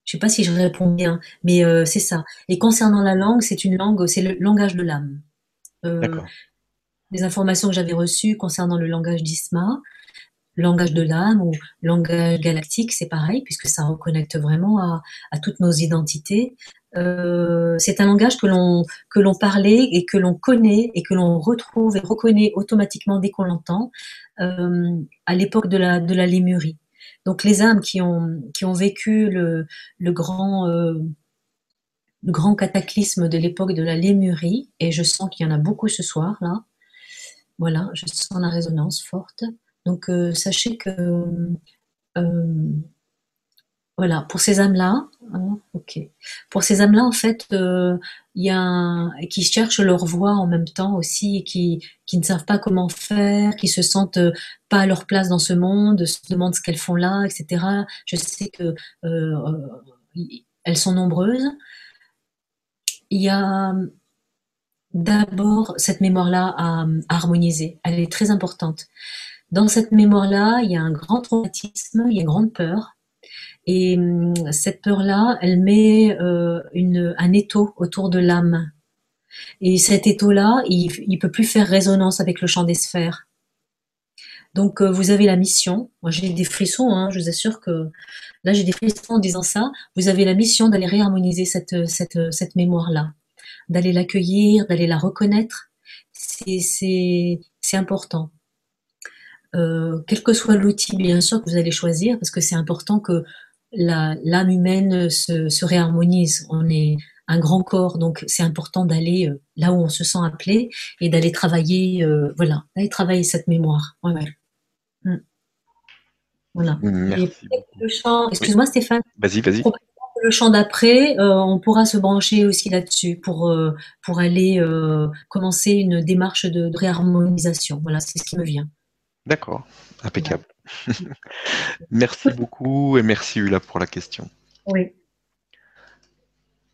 Je sais pas si je réponds bien, mais c'est ça. Et concernant la langue, c'est une langue, c'est le langage de l'âme. les informations que j'avais reçues concernant le langage d'Isma, langage de l'âme ou langage galactique, c'est pareil, puisque ça reconnecte vraiment à, à toutes nos identités. Euh, c'est un langage que l'on que l'on parlait et que l'on connaît et que l'on retrouve et reconnaît automatiquement dès qu'on l'entend euh, à l'époque de la de la Lémurie. Donc les âmes qui ont qui ont vécu le le grand euh, le grand cataclysme de l'époque de la Lémurie et je sens qu'il y en a beaucoup ce soir là. Voilà, je sens la résonance forte. Donc sachez que voilà, pour ces âmes-là, hein, ok. Pour ces âmes-là, en fait, euh, il y a qui cherchent leur voie en même temps aussi, qui qui ne savent pas comment faire, qui se sentent pas à leur place dans ce monde, se demandent ce qu'elles font là, etc. Je sais que elles sont nombreuses. Il y a d'abord cette mémoire-là à harmoniser. Elle est très importante. Dans cette mémoire-là, il y a un grand traumatisme, il y a une grande peur. Et hum, cette peur-là, elle met euh, un étau autour de l'âme. Et cet étau-là, il ne peut plus faire résonance avec le champ des sphères. Donc euh, vous avez la mission. Moi j'ai des frissons, hein, je vous assure que là j'ai des frissons en disant ça. Vous avez la mission d'aller réharmoniser cette mémoire-là, d'aller l'accueillir, d'aller la reconnaître. C'est important. Euh, quel que soit l'outil, bien sûr, que vous allez choisir, parce que c'est important que l'âme humaine se, se, réharmonise. On est un grand corps, donc c'est important d'aller euh, là où on se sent appelé et d'aller travailler, euh, voilà, d'aller travailler cette mémoire. Ouais, ouais. Mm. Voilà. chant, excuse-moi Stéphane. Vas-y, vas-y. Le chant d'après, euh, on pourra se brancher aussi là-dessus pour pour aller commencer une démarche de, de réharmonisation. Voilà, c'est ce qui me vient. D'accord, impeccable. merci beaucoup et merci Ula pour la question. Oui.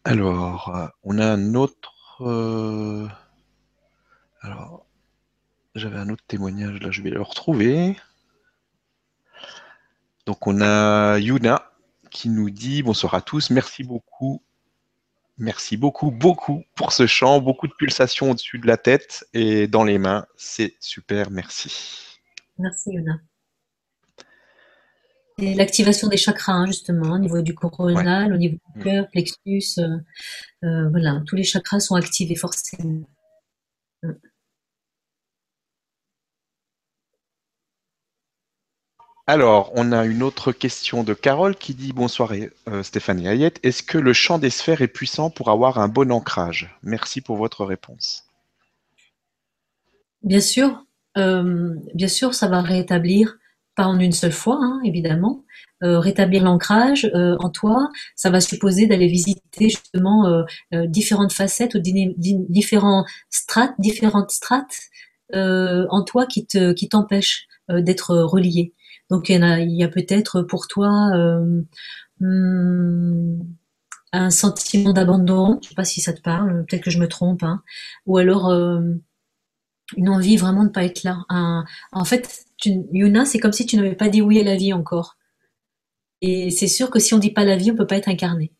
Alors, on a un autre. Alors, j'avais un autre témoignage, là je vais le retrouver. Donc on a Yuna qui nous dit bonsoir à tous, merci beaucoup, merci beaucoup, beaucoup pour ce chant, beaucoup de pulsations au-dessus de la tête et dans les mains, c'est super, merci. Merci Yuna. Et l'activation des chakras, hein, justement, au niveau du coronal, au niveau du cœur, plexus, euh, euh, voilà, tous les chakras sont activés forcément. Alors, on a une autre question de Carole qui dit Bonsoir euh, Stéphanie Hayette. Est-ce que le champ des sphères est puissant pour avoir un bon ancrage? Merci pour votre réponse. Bien sûr, euh, bien sûr, ça va rétablir, pas en une seule fois, hein, évidemment, euh, rétablir l'ancrage en toi. Ça va supposer d'aller visiter justement différentes facettes ou différents strates, différentes strates en toi qui te qui t'empêchent d'être relié. Donc il y a, peut-être pour toi euh, hmm, un sentiment d'abandon, je sais pas si ça te parle, peut-être que je me trompe, hein. ou alors euh, une envie vraiment de pas être là. en fait, Yuna, c'est comme si tu n'avais pas dit oui à la vie encore. Et c'est sûr que si on dit pas la vie, on peut pas être incarné.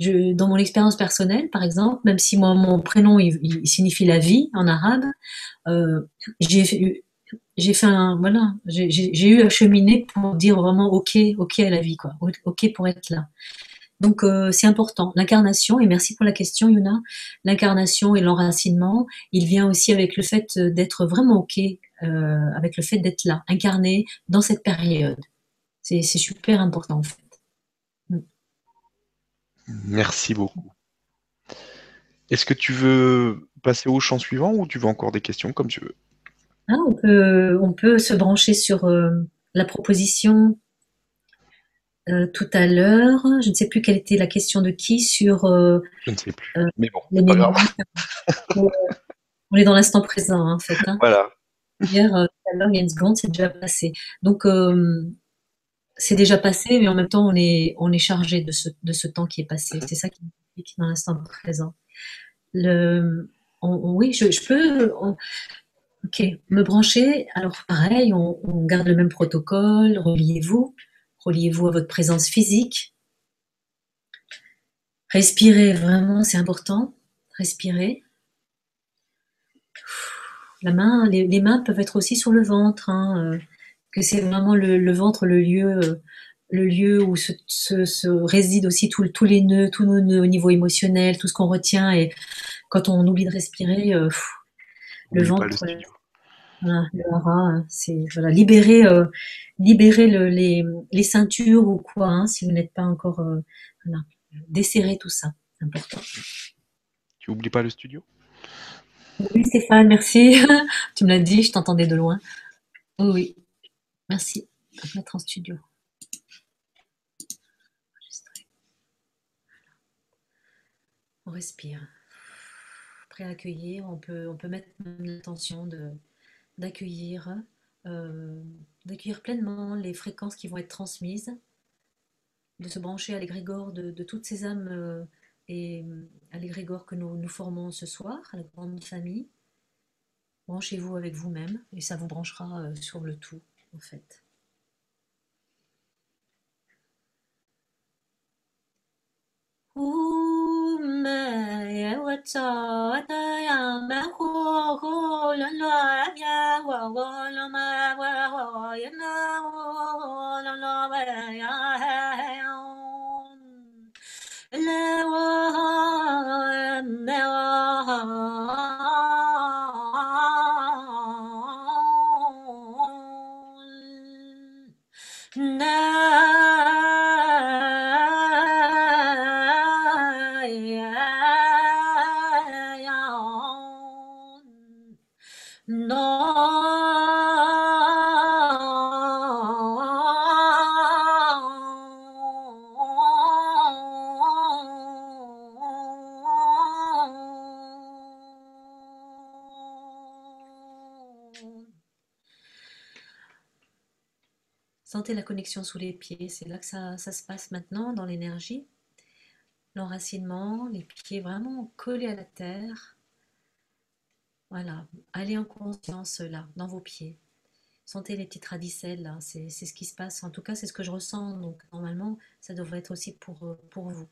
Dans mon expérience personnelle, par exemple, même si moi, mon prénom il, signifie la vie en arabe, euh, j'ai j'ai fait un voilà, j'ai eu à cheminer pour dire vraiment ok, ok à la vie quoi, ok pour être là. Donc euh, c'est important. L'incarnation et merci pour la question Yuna. L'incarnation et l'enracinement, il vient aussi avec le fait d'être vraiment ok, euh, avec le fait d'être là, incarné dans cette période. C'est super important en fait. Mm. Merci beaucoup. Est-ce que tu veux passer au champ suivant ou tu veux encore des questions comme tu veux? Ah, on, peut, on peut se brancher sur euh, la proposition euh, tout à l'heure. Je ne sais plus quelle était la question de qui sur. Euh, je ne sais plus. mais bon, on est dans l'instant présent, hein, en fait. Hein. Voilà. Hier, tout à l'heure, il y a une seconde, c'est déjà passé. Donc, c'est déjà passé, mais en même temps, on est, on est chargé de ce, de ce temps qui est passé. C'est ça qui est dans l'instant présent. Le, oui, je, je peux. Ok, me brancher. Alors pareil, on, garde le même protocole. Reliez-vous. Reliez-vous à votre présence physique. Respirez, vraiment, c'est important. Respirez. La main, les, mains peuvent être aussi sur le ventre. Hein, euh, que c'est vraiment le, ventre le lieu, le lieu où se, se, résident aussi tous les nœuds, tous nos nœuds au niveau émotionnel, tout ce qu'on retient. Et quand on oublie de respirer, euh, le ventre. Voilà, le c'est voilà, libérer, euh, libérer le, les, les, ceintures ou quoi, hein, si vous n'êtes pas encore, euh, voilà, desserrer tout ça, c'est important. Tu oublies pas le studio? Oui, Stéphane, merci. tu me l'as dit, je t'entendais de loin. Oui, merci. On va mettre en studio. On respire. Prêt à accueillir, on peut, on peut mettre l'intention de d'accueillir, euh, d'accueillir pleinement les fréquences qui vont être transmises, de se brancher à l'égrégore de, toutes ces âmes euh, et à l'égrégore que nous, formons ce soir, à la grande famille. Branchez-vous avec vous-même et ça vous branchera euh, sur le tout, en fait. 们也我走的呀，满火火乱乱呀，我我乱嘛我我也那我我乱乱呀。Sentez la connexion sous les pieds, c'est là que ça, se passe maintenant dans l'énergie. L'enracinement, les pieds vraiment collés à la terre. Voilà, allez en conscience là, dans vos pieds. Sentez les petites radicelles là, c'est ce qui se passe. En tout cas, c'est ce que je ressens. Donc normalement, ça devrait être aussi pour, euh, pour vous.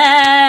Yeah.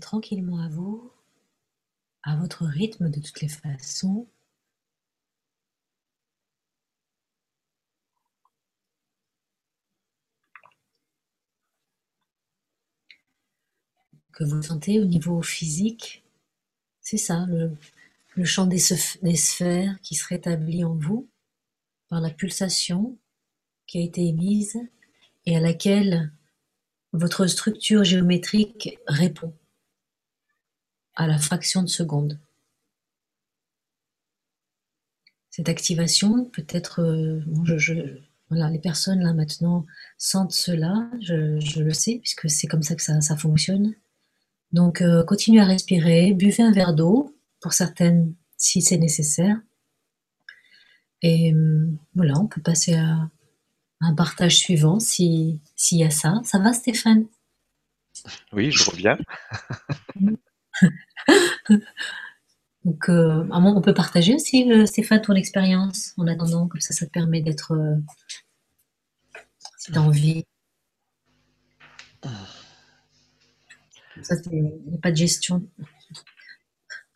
Tranquillement à vous, à votre rythme de toutes les façons. que vous sentez au niveau physique, c'est ça, le, champ des, sphères qui se rétablit en vous par la pulsation qui a été émise et à laquelle votre structure géométrique répond à la fraction de seconde. Cette activation peut être, euh, voilà, les personnes là maintenant sentent cela, je, le sais puisque c'est comme ça que ça fonctionne. Donc, euh, continuez à respirer, buvez un verre d'eau, pour certaines, si c'est nécessaire. Et euh, voilà, on peut passer à, un partage suivant s'il y a ça. Ça va, Stéphane? Oui, je reviens. Donc, euh, on peut partager aussi, Stéphane, ton expérience en attendant, comme ça, ça te permet d'être, si tu as envie. Ça, il n'y a pas de gestion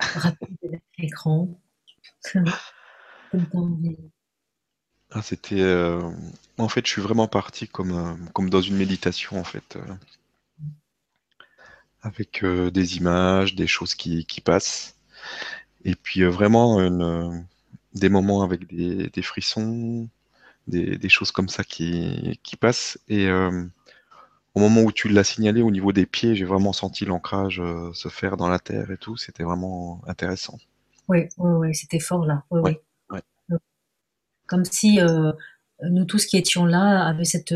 rapide de l'écran. Ah, c'était. Euh, en fait, je suis vraiment parti comme, euh, comme dans une méditation, en fait. Euh, avec des images, des choses qui, qui passent. Et puis vraiment une, des moments avec des, des frissons, des, des, choses comme ça qui, qui passent. Et au moment où tu l'as signalé au niveau des pieds, j'ai vraiment senti l'ancrage euh, se faire dans la terre et tout. C'était vraiment intéressant. Oui, oui, c'était fort là. Oui, Comme si euh, nous tous qui étions là avions cette,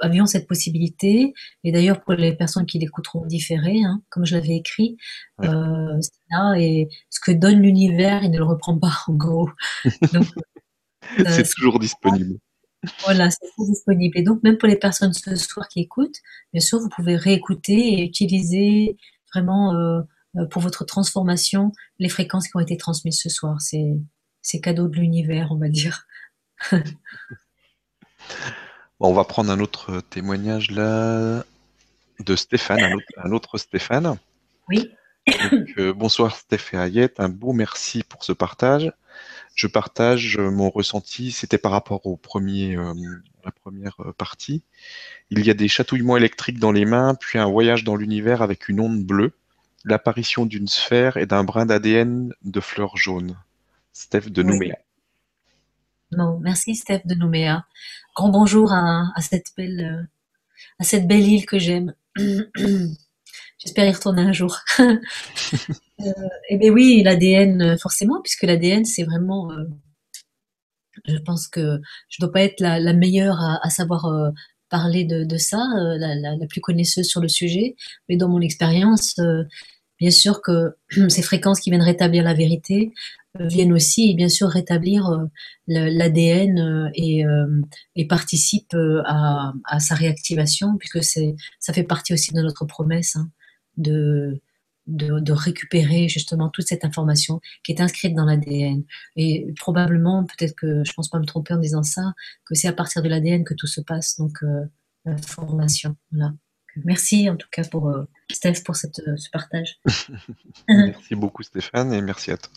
avions cette possibilité. Et d'ailleurs, pour les personnes qui l'écouteront différé, hein, comme je l'avais écrit, euh, là et ce que donne l'univers, il ne le reprend pas en gros. c'est toujours disponible. Voilà, c'est disponible. Et donc, même pour les personnes ce soir qui écoutent, bien sûr, vous pouvez réécouter et utiliser vraiment euh, euh, pour votre transformation les fréquences qui ont été transmises ce soir. C'est cadeau de l'univers, on va dire. on va prendre un autre témoignage là de Stéphane, un autre, Stéphane. Oui. Euh, bonsoir Stéphane Ayette, un beau merci pour ce partage je partage mon ressenti. C'était par rapport au premier, euh, la première euh, partie. Il y a des chatouillements électriques dans les mains, puis un voyage dans l'univers avec une onde bleue, l'apparition d'une sphère et d'un brin d'ADN de fleurs jaunes. Steph de Nouméa. Non, merci Steph de Nouméa. Grand bonjour à, cette belle, à cette belle île que j'aime. J'espère y retourner un jour. euh, eh bien oui, l'ADN, forcément, puisque l'ADN, c'est vraiment... Euh, je pense que je ne dois pas être la, meilleure à, savoir euh, parler de, ça, euh, la, plus connaisseuse sur le sujet, mais dans mon expérience, bien sûr que ces fréquences qui viennent rétablir la vérité viennent aussi, bien sûr, rétablir l'ADN et, et, participent à, sa réactivation, puisque ça fait partie aussi de notre promesse. Hein de, récupérer justement toute cette information qui est inscrite dans l'ADN. Et probablement, peut-être que je ne pense pas me tromper en disant ça, que c'est à partir de l'ADN que tout se passe, donc euh, l'information. Voilà. Merci en tout cas pour euh, Steph pour cette, euh, ce partage. merci beaucoup Stéphane et merci à toi.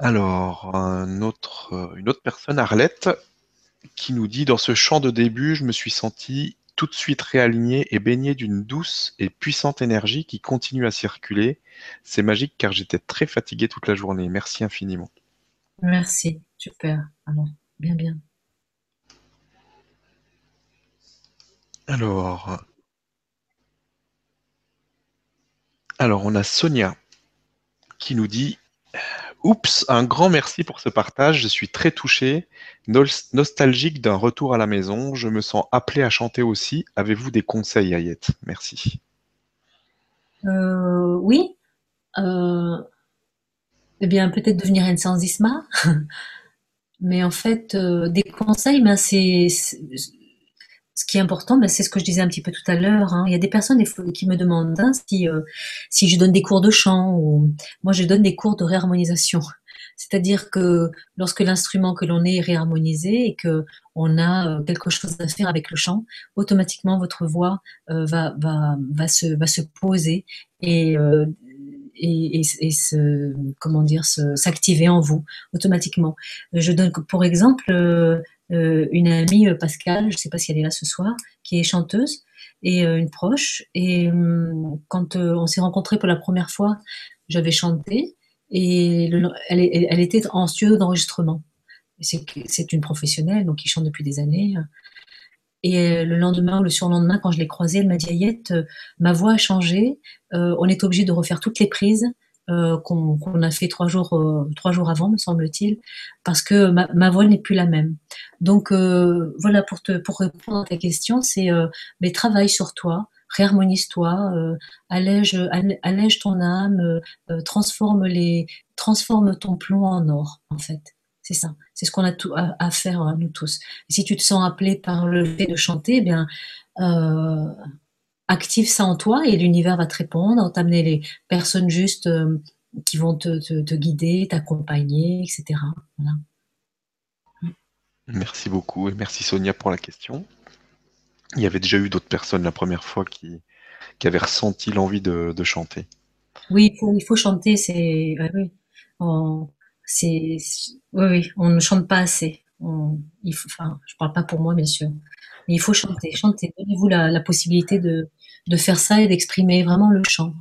Alors, un autre, une autre personne, Arlette, qui nous dit Dans ce champ de début, je me suis senti tout de suite réaligné et baigné d'une douce et puissante énergie qui continue à circuler. C'est magique car j'étais très fatigué toute la journée. Merci infiniment. Merci, super. Alors, bien, bien. Alors, alors on a Sonia qui nous dit Oups, un grand merci pour ce partage. Je suis très touché, nostalgique d'un retour à la maison. Je me sens appelé à chanter aussi. Avez-vous des conseils, Ayette? Merci. Euh, oui. Euh, eh bien, peut-être devenir une sans Isma. mais en fait, euh, des conseils, ben c'est, ce qui est important, ben, c'est ce que je disais un petit peu tout à l'heure. Hein. Il y a des personnes qui me demandent hein, si, euh, si je donne des cours de chant ou moi je donne des cours de réharmonisation. C'est-à-dire que lorsque l'instrument que l'on est réharmonisé et que on a euh, quelque chose à faire avec le chant, automatiquement votre voix euh, va, va, va, se, va se poser et, et, et, se, comment dire, s'activer en vous automatiquement. Je donne pour exemple euh, une amie, euh, Pascal, je ne sais pas si elle est là ce soir, qui est chanteuse et euh, une proche. Et hum, quand on s'est rencontrés pour la première fois, j'avais chanté et elle, elle, était en studio d'enregistrement. C'est une professionnelle, donc qui chante depuis des années. Et le lendemain ou le surlendemain, quand je l'ai croisée, elle m'a dit Ayette, ma voix a changé. on est obligé de refaire toutes les prises. Euh, qu'on a fait trois jours, euh, trois jours avant, me semble-t-il, parce que ma, ma voix n'est plus la même. Donc euh, voilà, pour, te, pour répondre à ta question, c'est mais travaille sur toi, réharmonise-toi, allège, allège ton âme, transforme les, transforme ton plomb en or, en fait. C'est ça. C'est ce qu'on a tout à, à faire nous tous. si tu te sens appelé par le fait de chanter, eh bien euh, active ça en toi et l'univers va te répondre, t'amener les personnes justes euh, qui vont te, guider, t'accompagner, etc. Merci beaucoup et merci Sonia pour la question. Il y avait déjà eu d'autres personnes la première fois qui, qui avaient ressenti l'envie de, chanter. Oui, il faut, il faut chanter, c'est. oui. On, oui, oui, on ne chante pas assez. il faut, enfin, je parle pas pour moi, bien sûr. Mais il faut chanter, chanter. Donnez-vous la, possibilité de, de, faire ça et d'exprimer vraiment le chant.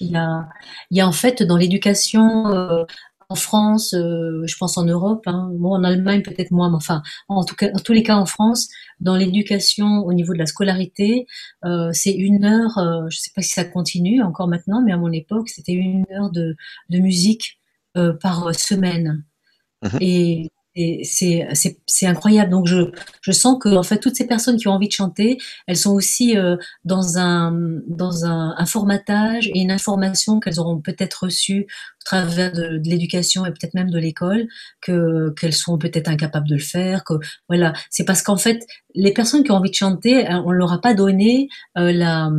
Il y a, il y a en fait dans l'éducation euh, en France, euh, je pense en Europe, hein, moi en Allemagne peut-être moins, mais enfin en tout cas, en tous les cas en France, dans l'éducation au niveau de la scolarité, euh, c'est une heure. je ne sais pas si ça continue encore maintenant, mais à mon époque c'était une heure de, de musique par semaine. Mmh et c'est incroyable. Donc je, je sens que en fait toutes ces personnes qui ont envie de chanter, elles sont aussi euh, dans un dans un, formatage et une information qu'elles auront peut-être reçue travers de, l'éducation et peut-être même de l'école que qu'elles sont peut-être incapables de le faire. Que voilà, c'est parce qu'en fait les personnes qui ont envie de chanter, euh, on leur a pas donné euh, la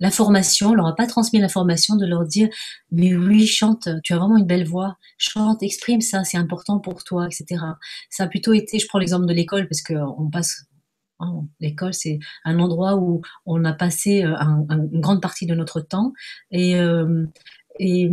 l'information, on leur a pas transmis l'information de leur dire mais oui chante, tu as vraiment une belle voix, chante, exprime ça, c'est important pour toi, etc. Ça a plutôt été, je prends l'exemple de l'école parce que on passe hein, L'école, c'est un endroit où on a passé euh, une grande partie de notre temps. Et, euh, et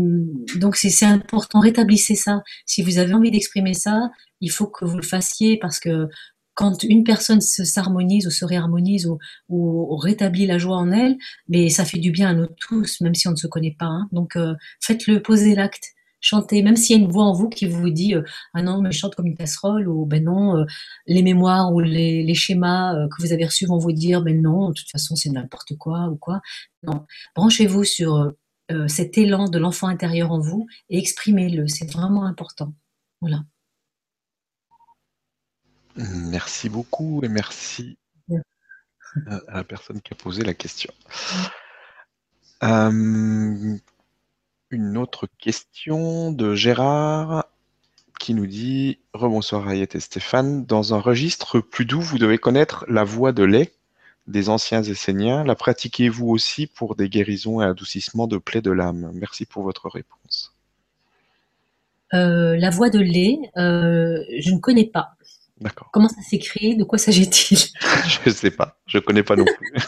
donc, c'est important, rétablissez ça. Si vous avez envie d'exprimer ça, il faut que vous le fassiez parce que quand une personne se s'harmonise ou se réharmonise ou, rétablit la joie en elle, mais ça fait du bien à nous tous, même si on ne se connaît pas. Hein. Donc, euh, faites-le, posez l'acte chantez, même s'il y a une voix en vous qui vous dit euh, ah non mais chante comme une casserole ou ben non euh, les mémoires ou les, schémas euh, que vous avez reçus vont vous dire ben non de toute façon c'est n'importe quoi ou quoi non branchez-vous sur cet élan de l'enfant intérieur en vous et exprimez-le. C'est vraiment important. Voilà. Merci beaucoup et merci à la personne qui a posé la question. Une autre question de Gérard qui nous dit Rebonsoir Ayette et Stéphane. Dans un registre plus doux, vous devez connaître la voix de lait des anciens Esséniens. La pratiquez-vous aussi pour des guérisons et adoucissements de plaies de l'âme? Merci pour votre réponse. Euh, la voix de lait, euh, je ne connais pas. D'accord. Comment ça s'écrit? De quoi s'agit-il? Je ne sais pas. Je ne connais pas non plus.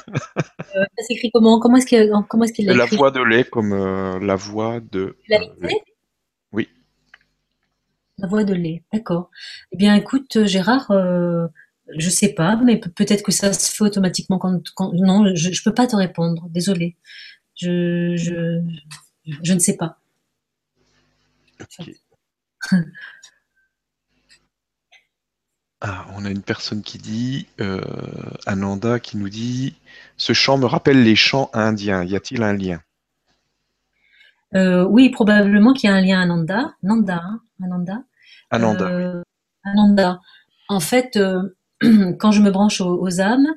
Euh, ça s'écrit comment? Comment est-ce qu'il comment est La voix de lait comme la voix de. La Oui. La voix de lait, d'accord. Eh bien, écoute, Gérard, je sais pas, mais peut-être que ça se fait automatiquement quand. Non, je ne peux pas te répondre. Désolée. Je, je, je ne sais pas. Ah, on a une personne qui dit, euh, Ananda, qui nous dit Ce chant me rappelle les chants indiens. Y a-t-il un lien? Euh, Oui, probablement qu'il y a un lien Ananda. Nanda, hein, Ananda. Ananda. Euh, Ananda. En fait, quand je me branche aux, âmes,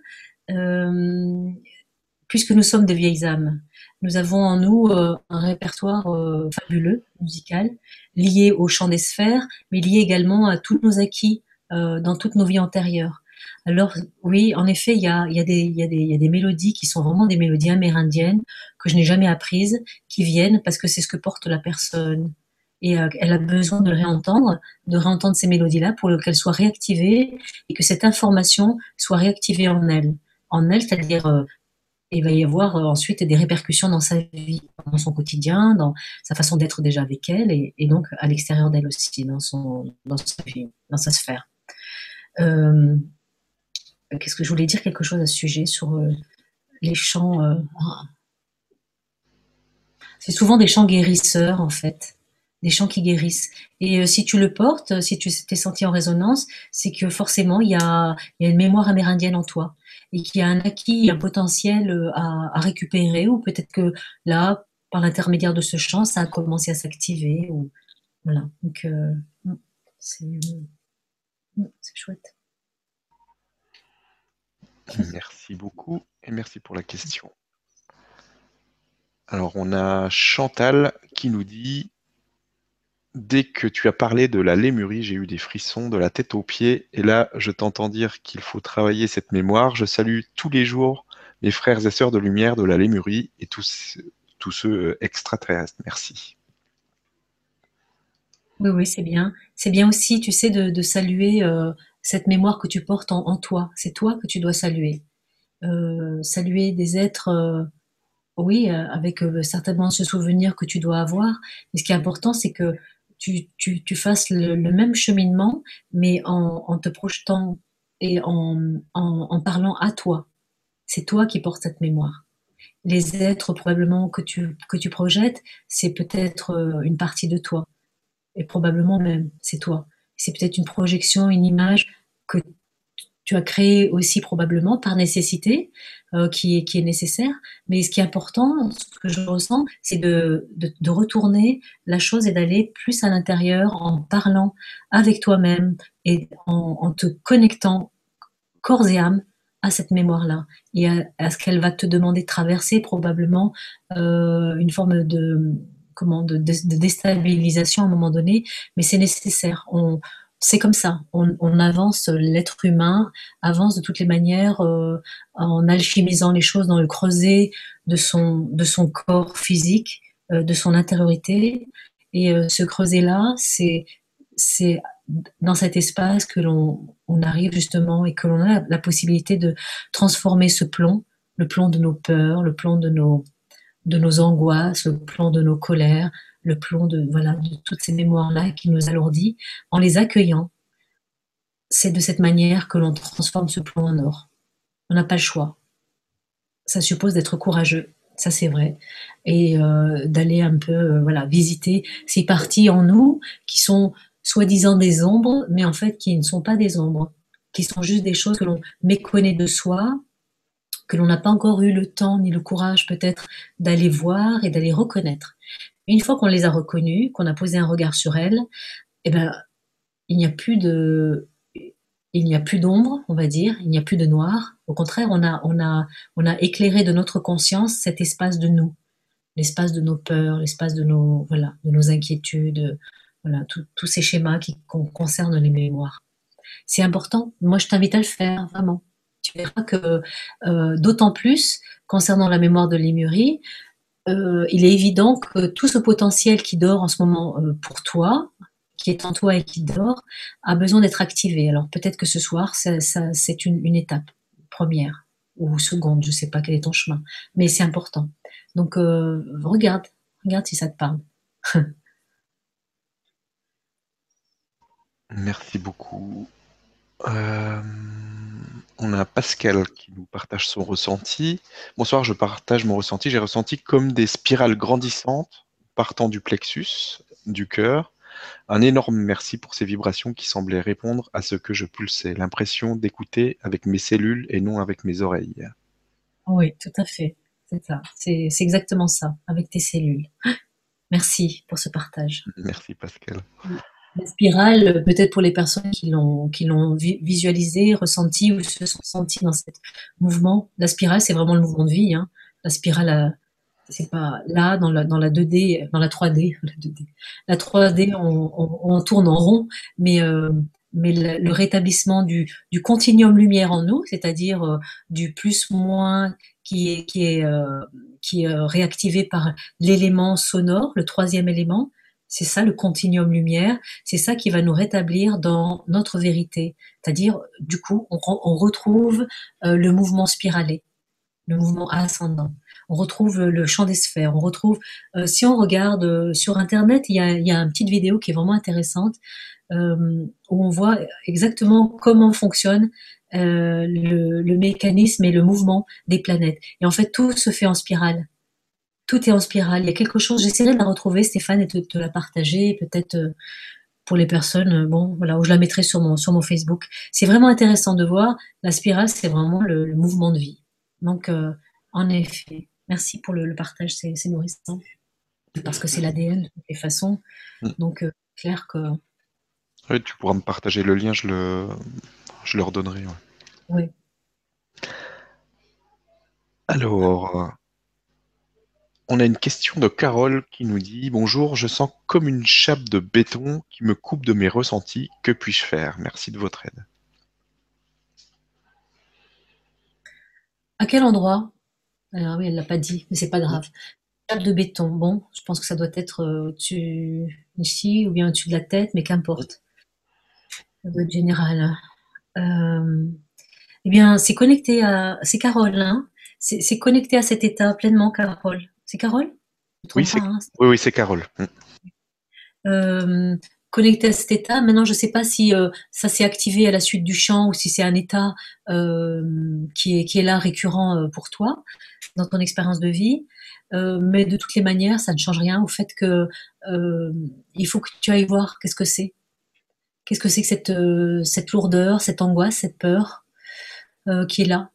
puisque nous sommes de vieilles âmes, nous avons en nous un répertoire fabuleux, musical, lié au chant des sphères, mais lié également à tous nos acquis euh, dans toutes nos vies antérieures. Alors oui, en effet, il des, des, y a des mélodies qui sont vraiment des mélodies amérindiennes que je n'ai jamais apprises, qui viennent parce que c'est ce que porte la personne. Et euh, elle a besoin de réentendre, de réentendre ces mélodies-là pour qu'elles soient réactivées et que cette information soit réactivée en elle. En elle, c'est-à-dire euh, il va y avoir euh, ensuite des répercussions dans sa vie, dans son quotidien, dans sa façon d'être déjà avec elle et, donc à l'extérieur d'elle aussi, dans, son, dans, sa vie, dans sa sphère. Euh, qu'est-ce que je voulais dire quelque chose à ce sujet sur les chants. C'est souvent des chants guérisseurs en fait, des chants qui guérissent. Et si tu le portes, si tu t'es senti en résonance, c'est que forcément il y a, une mémoire amérindienne en toi et qu'il y a un acquis, un potentiel euh, à, récupérer, ou peut-être que là, par l'intermédiaire de ce champ, ça a commencé à s'activer. Voilà, donc euh, mm, mm, c'est chouette. Merci beaucoup et merci pour la question. Alors, on a Chantal qui nous dit Dès que tu as parlé de la lémurie, j'ai eu des frissons de la tête aux pieds. Et là, je t'entends dire qu'il faut travailler cette mémoire. Je salue tous les jours mes frères et sœurs de lumière de la lémurie et tous, tous ceux euh, extraterrestres. Merci. Oui, oui, c'est bien. C'est bien aussi, tu sais, de, saluer euh, cette mémoire que tu portes en, toi. C'est toi que tu dois saluer. Euh, saluer des êtres, oui, avec certainement ce souvenir que tu dois avoir. Mais ce qui est important, c'est que tu, tu, tu fasses le, même cheminement, mais en, en te projetant et en, en, parlant à toi. C'est toi qui portes cette mémoire. Les êtres probablement que tu, que tu projettes, c'est peut-être euh, une partie de toi. Et probablement même, c'est toi. C'est peut-être une projection, une image que tu as créé aussi probablement par nécessité, euh, qui, est, nécessaire. Mais ce qui est important, ce que je ressens, c'est de, retourner la chose et d'aller plus à l'intérieur en parlant avec toi-même et en, te connectant corps et âme à cette mémoire-là et à, ce qu'elle va te demander de traverser probablement euh, une forme de comment de, de, déstabilisation à un moment donné, mais c'est nécessaire. C'est comme ça. On, avance, l'être humain avance de toutes les manières euh, en alchimisant les choses dans le creuset de son, de son corps physique, euh, de son intériorité. Et euh, ce creuset-là, c'est, c'est dans cet espace que l'on on arrive justement et que l'on a la possibilité de transformer ce plomb, le plomb de nos peurs, le plomb de nos, de nos angoisses, le plomb de nos colères, le plomb de, voilà, de toutes ces mémoires-là qui nous alourdit, en les accueillant. C'est de cette manière que l'on transforme ce plomb en or. On n'a pas le choix. Ça suppose d'être courageux, ça c'est vrai, et euh, d'aller un peu euh, voilà visiter ces parties en nous qui sont soi-disant des ombres, mais en fait qui ne sont pas des ombres, qui sont juste des choses que l'on méconnaît de soi, que l'on n'a pas encore eu le temps ni le courage peut-être d'aller voir et d'aller reconnaître. Une fois qu'on les a reconnues, qu'on a posé un regard sur elles, eh ben, il n'y a plus de, il n'y a plus d'ombre, on va dire, il n'y a plus de noir. Au contraire, on a, on a, on a éclairé de notre conscience cet espace de nous, l'espace de nos peurs, l'espace de nos, voilà, de nos inquiétudes, voilà, tous ces schémas qui concernent les mémoires. C'est important. Moi, je t'invite à le faire, vraiment. Tu verras que, euh, d'autant plus concernant la mémoire de Lémurie, euh, il est évident que tout ce potentiel qui dort en ce moment euh, pour toi, qui est en toi et qui dort, a besoin d'être activé. Alors peut-être que ce soir, c'est une, étape première ou seconde, je ne sais pas quel est ton chemin, mais c'est important. Donc euh, regarde, regarde si ça te parle. Merci beaucoup. On a Pascal qui nous partage son ressenti. Bonsoir, je partage mon ressenti. J'ai ressenti comme des spirales grandissantes partant du plexus, du cœur. Un énorme merci pour ces vibrations qui semblaient répondre à ce que je pulsais. L'impression d'écouter avec mes cellules et non avec mes oreilles. Oui, tout à fait. C'est ça. C'est exactement ça, avec tes cellules. Merci pour ce partage. Merci Pascal. La spirale, peut-être pour les personnes qui l'ont qui l'ont visualisé, ressenti ou se sont sentis dans ce mouvement. La spirale, c'est vraiment le mouvement de vie. Hein. La spirale, euh, c'est pas là dans la dans la 2D, dans la 3D, la 3D, on, on, tourne en rond, mais euh, mais le, rétablissement du, du, continuum lumière en nous, c'est-à-dire euh, du plus-moins qui est, qui est, euh, qui est euh, réactivé par l'élément sonore, le troisième élément, c'est ça le continuum lumière, c'est ça qui va nous rétablir dans notre vérité. C'est-à-dire, du coup, on, retrouve le mouvement spiralé, le mouvement ascendant. On retrouve le champ des sphères. On retrouve, si on regarde sur Internet, il y, a, une petite vidéo qui est vraiment intéressante euh, où on voit exactement comment fonctionne euh, le, mécanisme et le mouvement des planètes. Et en fait, tout se fait en spirale. Tout est en spirale. Il y a quelque chose, j'essaierai de la retrouver, Stéphane, et de te la partager, peut-être euh, pour les personnes, bon, voilà, où je la mettrai sur mon, sur mon Facebook. C'est vraiment intéressant de voir. La spirale, c'est vraiment le, mouvement de vie. Donc, en effet, merci pour le, partage, c'est nourrissant. Parce que c'est l'ADN de toutes les façons. Mm. Donc, clair que oui, tu pourras me partager le lien, je le, je le redonnerai. Oui. Alors, euh, on a une question de Carole qui nous dit Bonjour, je sens comme une chape de béton qui me coupe de mes ressentis. Que puis-je faire? Merci de votre aide. À quel endroit? Alors oui, elle l'a pas dit, mais c'est pas grave. Chape de béton, bon, je pense que ça doit être euh, au-dessus ici ou bien au-dessus de la tête, mais qu'importe général. Euh, eh bien, c'est connecté à. C'est Carole, hein C'est connecté à cet état pleinement, Carole. C'est Carole? Oui, c'est hein, oui, oui, Carole. Mm. Euh, connecté à cet état. Maintenant, je ne sais pas si euh, ça s'est activé à la suite du chant ou si c'est un état qui, est, qui est là récurrent pour toi dans ton expérience de vie. mais de toutes les manières, ça ne change rien au fait que il faut que tu ailles voir qu'est-ce que c'est. Qu'est-ce que c'est que cette, euh, cette lourdeur, cette angoisse, cette peur euh, qui est là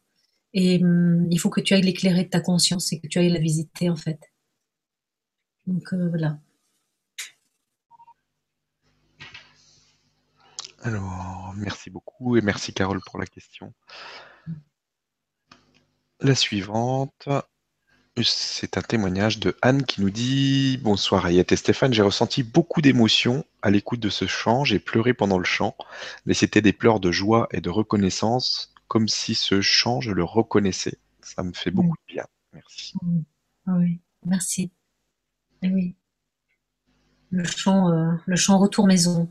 Et hum, il faut que tu ailles l'éclairer de ta conscience et que tu ailles la visiter en fait. Donc euh, voilà. Alors, merci beaucoup et merci Carole pour la question. La suivante. C'est un témoignage de Anne qui nous dit Bonsoir Ayette et Stéphane, j'ai ressenti beaucoup d'émotions à l'écoute de ce chant, j'ai pleuré pendant le chant, mais c'était des pleurs de joie et de reconnaissance, comme si ce chant, je le reconnaissais. Ça me fait beaucoup de bien. Merci. Ah oui, merci. Eh oui. Le chant, euh, le chant Retour Maison.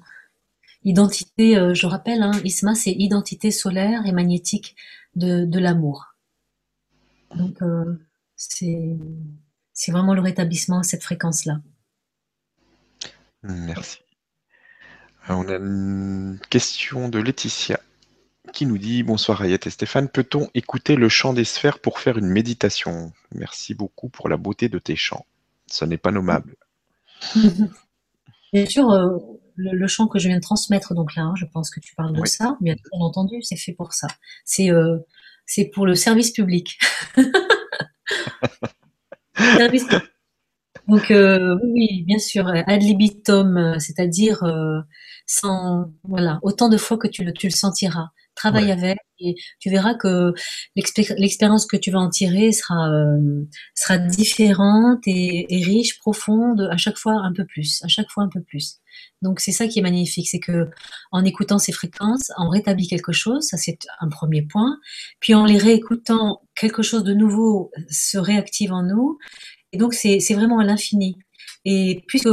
Identité, euh, je rappelle, hein, Isma, c'est identité solaire et magnétique de, de l'amour. Donc, euh, c'est vraiment le rétablissement à cette fréquence-là. Merci. On a une question de Laetitia qui nous dit Bonsoir Ayette et Stéphane, peut-on écouter le chant des sphères pour faire une méditation? Merci beaucoup pour la beauté de tes chants. Ce n'est pas nommable. Bien sûr, euh, le, chant que je viens de transmettre, donc là, hein, je pense que tu parles de ça, bien entendu, c'est fait pour ça. C'est euh, pour le service public. Donc euh, oui, bien sûr, ad libitum, euh, c'est-à-dire euh, sans voilà, autant de fois que tu le, tu le sentiras. Travaille avec et tu verras que l'expérience que tu vas en tirer sera sera différente et, et, riche, profonde, à chaque fois un peu plus, à chaque fois un peu plus. Donc c'est ça qui est magnifique, c'est que en écoutant ces fréquences, on rétablit quelque chose, ça c'est un premier point. Puis en les réécoutant, quelque chose de nouveau se réactive en nous et donc, c'est vraiment à l'infini. Et puisque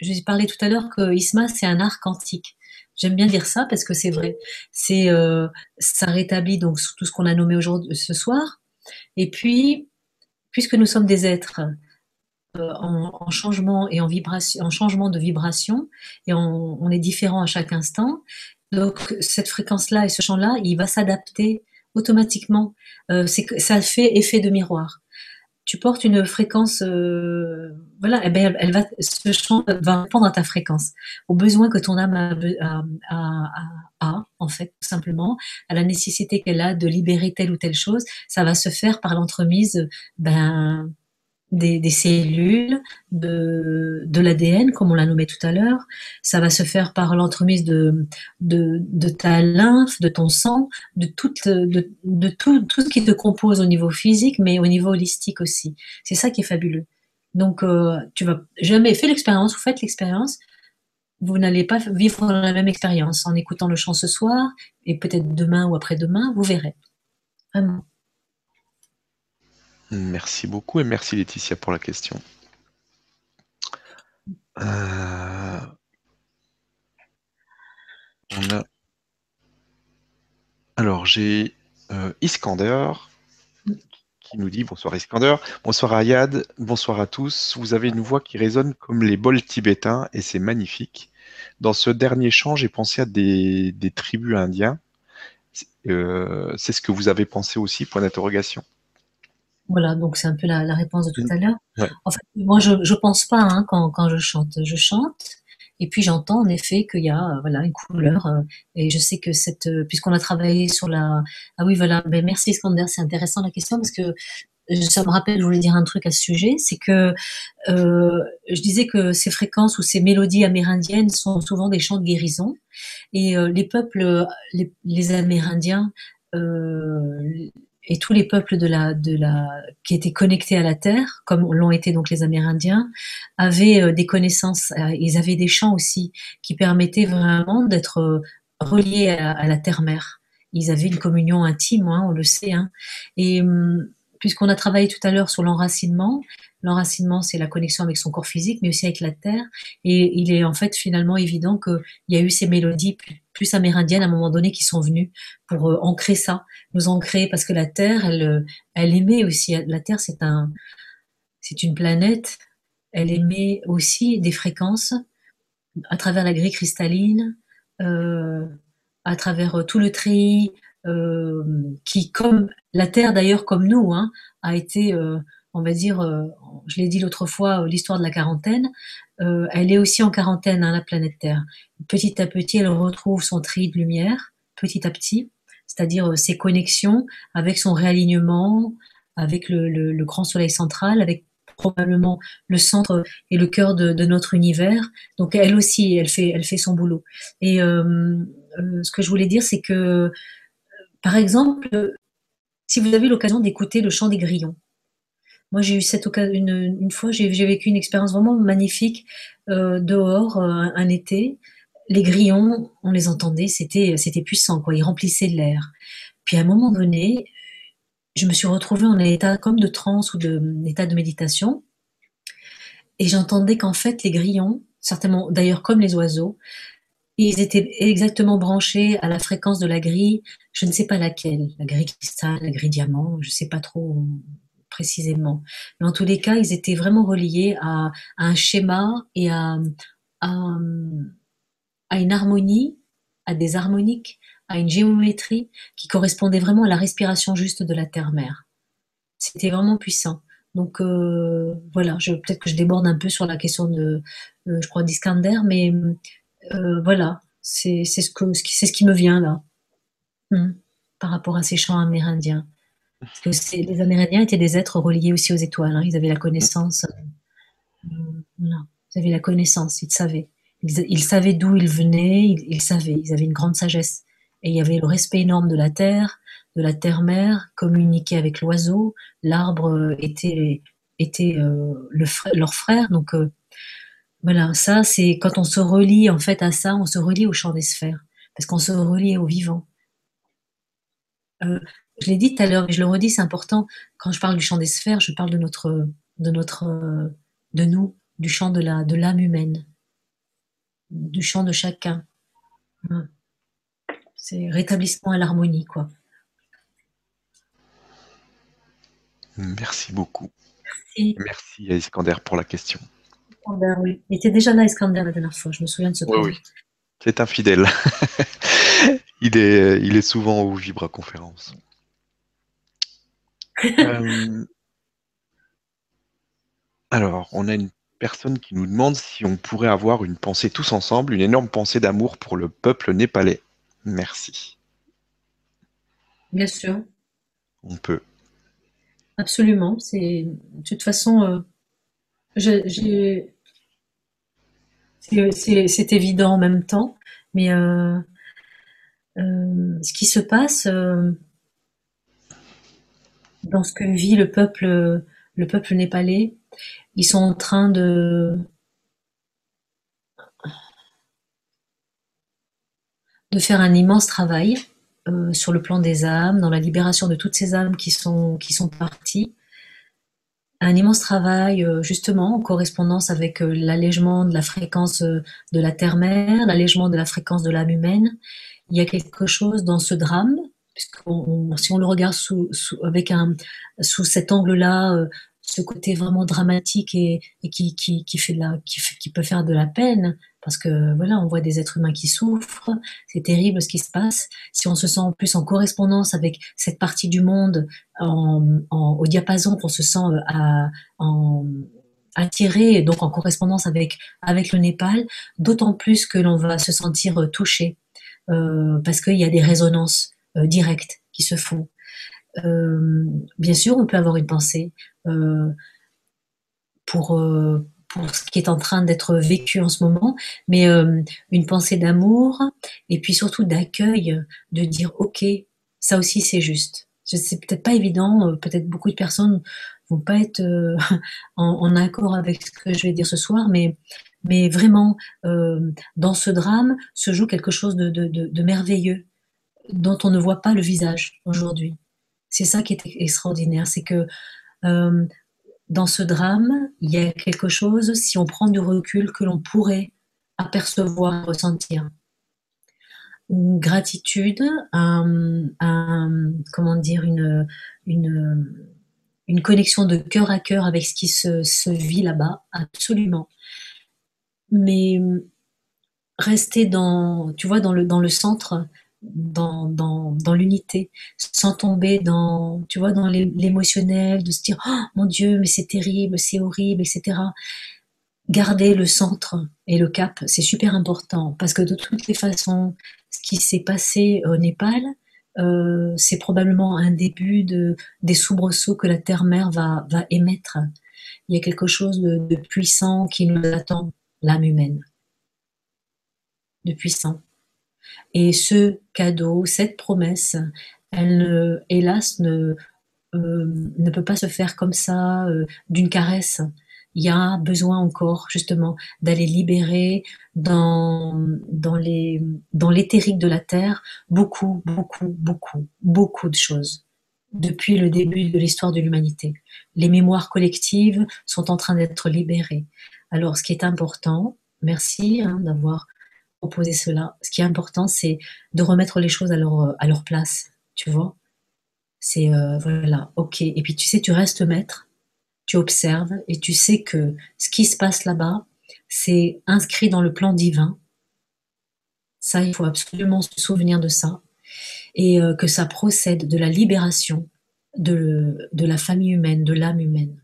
je parlais tout à l'heure que Isma, c'est un art quantique. J'aime bien dire ça parce que c'est vrai. C'est euh, ça rétablit donc tout ce qu'on a nommé aujourd'hui ce soir. Et puis, puisque nous sommes des êtres euh, en, changement et en vibration, en changement de vibration, et on, est différent à chaque instant. Donc cette fréquence-là et ce champ-là, il va s'adapter automatiquement. Euh, ça fait effet de miroir tu portes une fréquence, euh, voilà, eh ben, elle, va, ce chant va répondre à ta fréquence, aux besoins que ton âme a, en fait, tout simplement, à la nécessité qu'elle a de libérer telle ou telle chose. Ça va se faire par l'entremise, ben, des, cellules, de, de l'ADN, comme on l'a nommé tout à l'heure. Ça va se faire par l'entremise de, de, de, ta lymphe, de ton sang, de, tout, de, de tout, tout ce qui te compose au niveau physique, mais au niveau holistique aussi. C'est ça qui est fabuleux. Donc, euh, tu vas jamais fait l'expérience, vous faites l'expérience. vous n'allez pas vivre la même expérience en écoutant le chant ce soir et peut-être demain ou après-demain, vous verrez. Vraiment. Merci beaucoup et merci Laetitia pour la question. Euh, alors j'ai euh, Iskander qui nous dit bonsoir Iskander, bonsoir Ayad, bonsoir à tous. Vous avez une voix qui résonne comme les bols tibétains et c'est magnifique. Dans ce dernier chant, j'ai pensé à des, tribus indiens. Euh, c'est ce que vous avez pensé aussi, point d'interrogation. Voilà, donc c'est un peu la, réponse de tout à l'heure. En fait, moi, je ne pense pas hein, quand, quand, je chante. Je chante, et puis j'entends en effet qu'il y a euh, voilà une couleur. Euh, et je sais que cette, euh, puisqu'on a travaillé sur la, ah oui voilà, ben merci Iskander, c'est intéressant la question parce que ça me rappelle, je voulais dire un truc à ce sujet, c'est que euh, je disais que ces fréquences ou ces mélodies amérindiennes sont souvent des chants de guérison, et euh, les peuples, les, les Amérindiens, euh, et tous les peuples de la, de la, qui étaient connectés à la terre, comme l'ont été donc les Amérindiens, avaient euh, des connaissances, euh, ils avaient des chants aussi qui permettaient vraiment d'être euh, reliés à, la terre-mère. Ils avaient une communion intime, hein, on le sait. Hein. Et hum, puisqu'on a travaillé tout à l'heure sur l'enracinement, l'enracinement c'est la connexion avec son corps physique, mais aussi avec la terre. Et il est en fait finalement évident qu'il y a eu ces mélodies plus, amérindiennes à un moment donné qui sont venues pour euh, ancrer ça, nous ancrer parce que la terre, elle, euh, elle émet aussi. La terre c'est un, c'est une planète. Elle émet aussi des fréquences à travers la grille cristalline, euh, à travers tout le treillis, euh, qui, comme la Terre d'ailleurs, comme nous, hein, a été, on va dire, euh, je l'ai dit l'autre fois, l'histoire de la quarantaine, elle est aussi en quarantaine, hein, la planète Terre. Petit à petit, elle retrouve son tri de lumière, petit à petit, c'est-à-dire ses connexions avec son réalignement, avec le, grand soleil central, avec probablement le centre et le cœur de, notre univers. Donc elle aussi, elle fait son boulot. Et ce que je voulais dire, c'est que par exemple, si vous avez l'occasion d'écouter le chant des grillons, moi j'ai eu cette occasion une, fois, j'ai vécu une expérience vraiment magnifique euh, dehors euh, un été. Les grillons, on les entendait, c'était c'était puissant quoi, ils remplissaient l'air. Puis à un moment donné, je me suis retrouvée en état comme de transe ou de, de méditation, et j'entendais qu'en fait les grillons, certainement d'ailleurs comme les oiseaux, ils étaient exactement branchés à la fréquence de la grille, je ne sais pas laquelle, la grille cristal, la grille diamant, je ne sais pas trop précisément. Mais en tous les cas, ils étaient vraiment reliés à, un schéma et à, à, une harmonie, à des harmoniques, à une géométrie qui correspondait vraiment à la respiration juste de la terre-mère. C'était vraiment puissant. Donc euh, voilà, peut-être que je déborde un peu sur la question de, euh, je crois, d'Iskander, mais euh, voilà, c'est ce, qui me vient là, hmm. par rapport à ces chants amérindiens. Parce que les Amérindiens étaient des êtres reliés aussi aux étoiles. Hein. Ils avaient la connaissance. Euh. Ils avaient la connaissance, ils savaient. Ils, savaient d'où ils venaient, ils, savaient. Ils avaient une grande sagesse. Et il y avait le respect énorme de la terre, de la terre-mère, communiquer avec l'oiseau. L'arbre euh, était, le, leur frère. Donc, voilà, ça, c'est quand on se relie en fait à ça, on se relie au champ des sphères, parce qu'on se relie au vivant. Euh, je l'ai dit tout à l'heure, mais je le redis, c'est important. Quand je parle du champ des sphères, je parle de notre, de notre, de nous, du champ de la, de l'âme humaine, du champ de chacun. C'est rétablissement à l'harmonie, quoi. Merci beaucoup. Merci. Merci à Iskander pour la question. Il était déjà là, Iskander, la dernière fois. Je me souviens de ce Oui, oui. C'est un fidèle. il, est, il est souvent au Vibra Conférence. Euh, alors, on a une personne qui nous demande si on pourrait avoir une pensée tous ensemble, une énorme pensée d'amour pour le peuple népalais. Merci. Bien sûr. On peut. Absolument. C'est de toute façon, euh, c'est évident en même temps, mais euh, euh, ce qui se passe dans ce que vit le peuple, le peuple népalais, ils sont en train de faire un immense travail euh, sur le plan des âmes, dans la libération de toutes ces âmes qui sont, qui sont parties. Un immense travail euh, justement en correspondance avec euh, l'allègement de la fréquence de la terre-mère, l'allègement de la fréquence de l'âme humaine. Il y a quelque chose dans ce drame, puisque si on le regarde sous, avec un, sous cet angle-là, ce côté vraiment dramatique et, qui, qui, qui, fait la, qui, peut faire de la peine, parce que voilà, on voit des êtres humains qui souffrent, c'est terrible ce qui se passe. Si on se sent en plus en correspondance avec cette partie du monde, en, au diapason qu'on se sent euh, attiré, donc en correspondance avec, avec le Népal, d'autant plus que l'on va se sentir euh, touché, euh, parce qu'il y a des résonances euh, directes qui se font. Euh, bien sûr, on peut avoir une pensée euh, pour pour ce qui est en train d'être vécu en ce moment, mais euh, une pensée d'amour et puis surtout d'accueil, de dire ok, ça aussi c'est juste. C'est peut-être pas évident, euh, peut-être beaucoup de personnes vont pas être euh, en, accord avec ce que je vais dire ce soir, mais mais vraiment dans ce drame se joue quelque chose de, de merveilleux dont on ne voit pas le visage aujourd'hui. C'est ça qui est extraordinaire, c'est que euh, dans ce drame, il y a quelque chose, si on prend du recul, que l'on pourrait apercevoir, ressentir. Une gratitude, comment dire, une, connexion de cœur à cœur avec ce qui se, vit là-bas, absolument. Mais rester dans, tu vois, dans le centre, dans, dans, dans l'unité, sans tomber dans, tu vois, dans l'émotionnel, de se dire, oh, mon Dieu, mais c'est terrible, c'est horrible, etc. Garder le centre et le cap, c'est super important, parce que de toutes les façons, ce qui s'est passé au Népal, euh, c'est probablement un début de, des soubresauts que la terre-mère va, va émettre. Il y a quelque chose de, de puissant qui nous attend, l'âme humaine. De puissant. Et ce cadeau, cette promesse, elle, hélas, ne, euh, ne peut pas se faire comme ça, euh, d'une caresse. Il y a besoin encore, justement, d'aller libérer dans, dans dans l'éthérique de la Terre beaucoup, beaucoup, beaucoup, beaucoup de choses depuis le début de l'histoire de l'humanité. Les mémoires collectives sont en train d'être libérées. Alors, ce qui est important, merci hein, d'avoir proposer cela. Ce qui est important, c'est de remettre les choses à leur, leur place, tu vois. C'est, euh, voilà, ok. Et puis, tu sais, tu restes maître, tu observes, et tu sais que ce qui se passe là-bas, c'est inscrit dans le plan divin. Ça, il faut absolument se souvenir de ça. Et euh, que ça procède de la libération de la famille humaine, de l'âme humaine.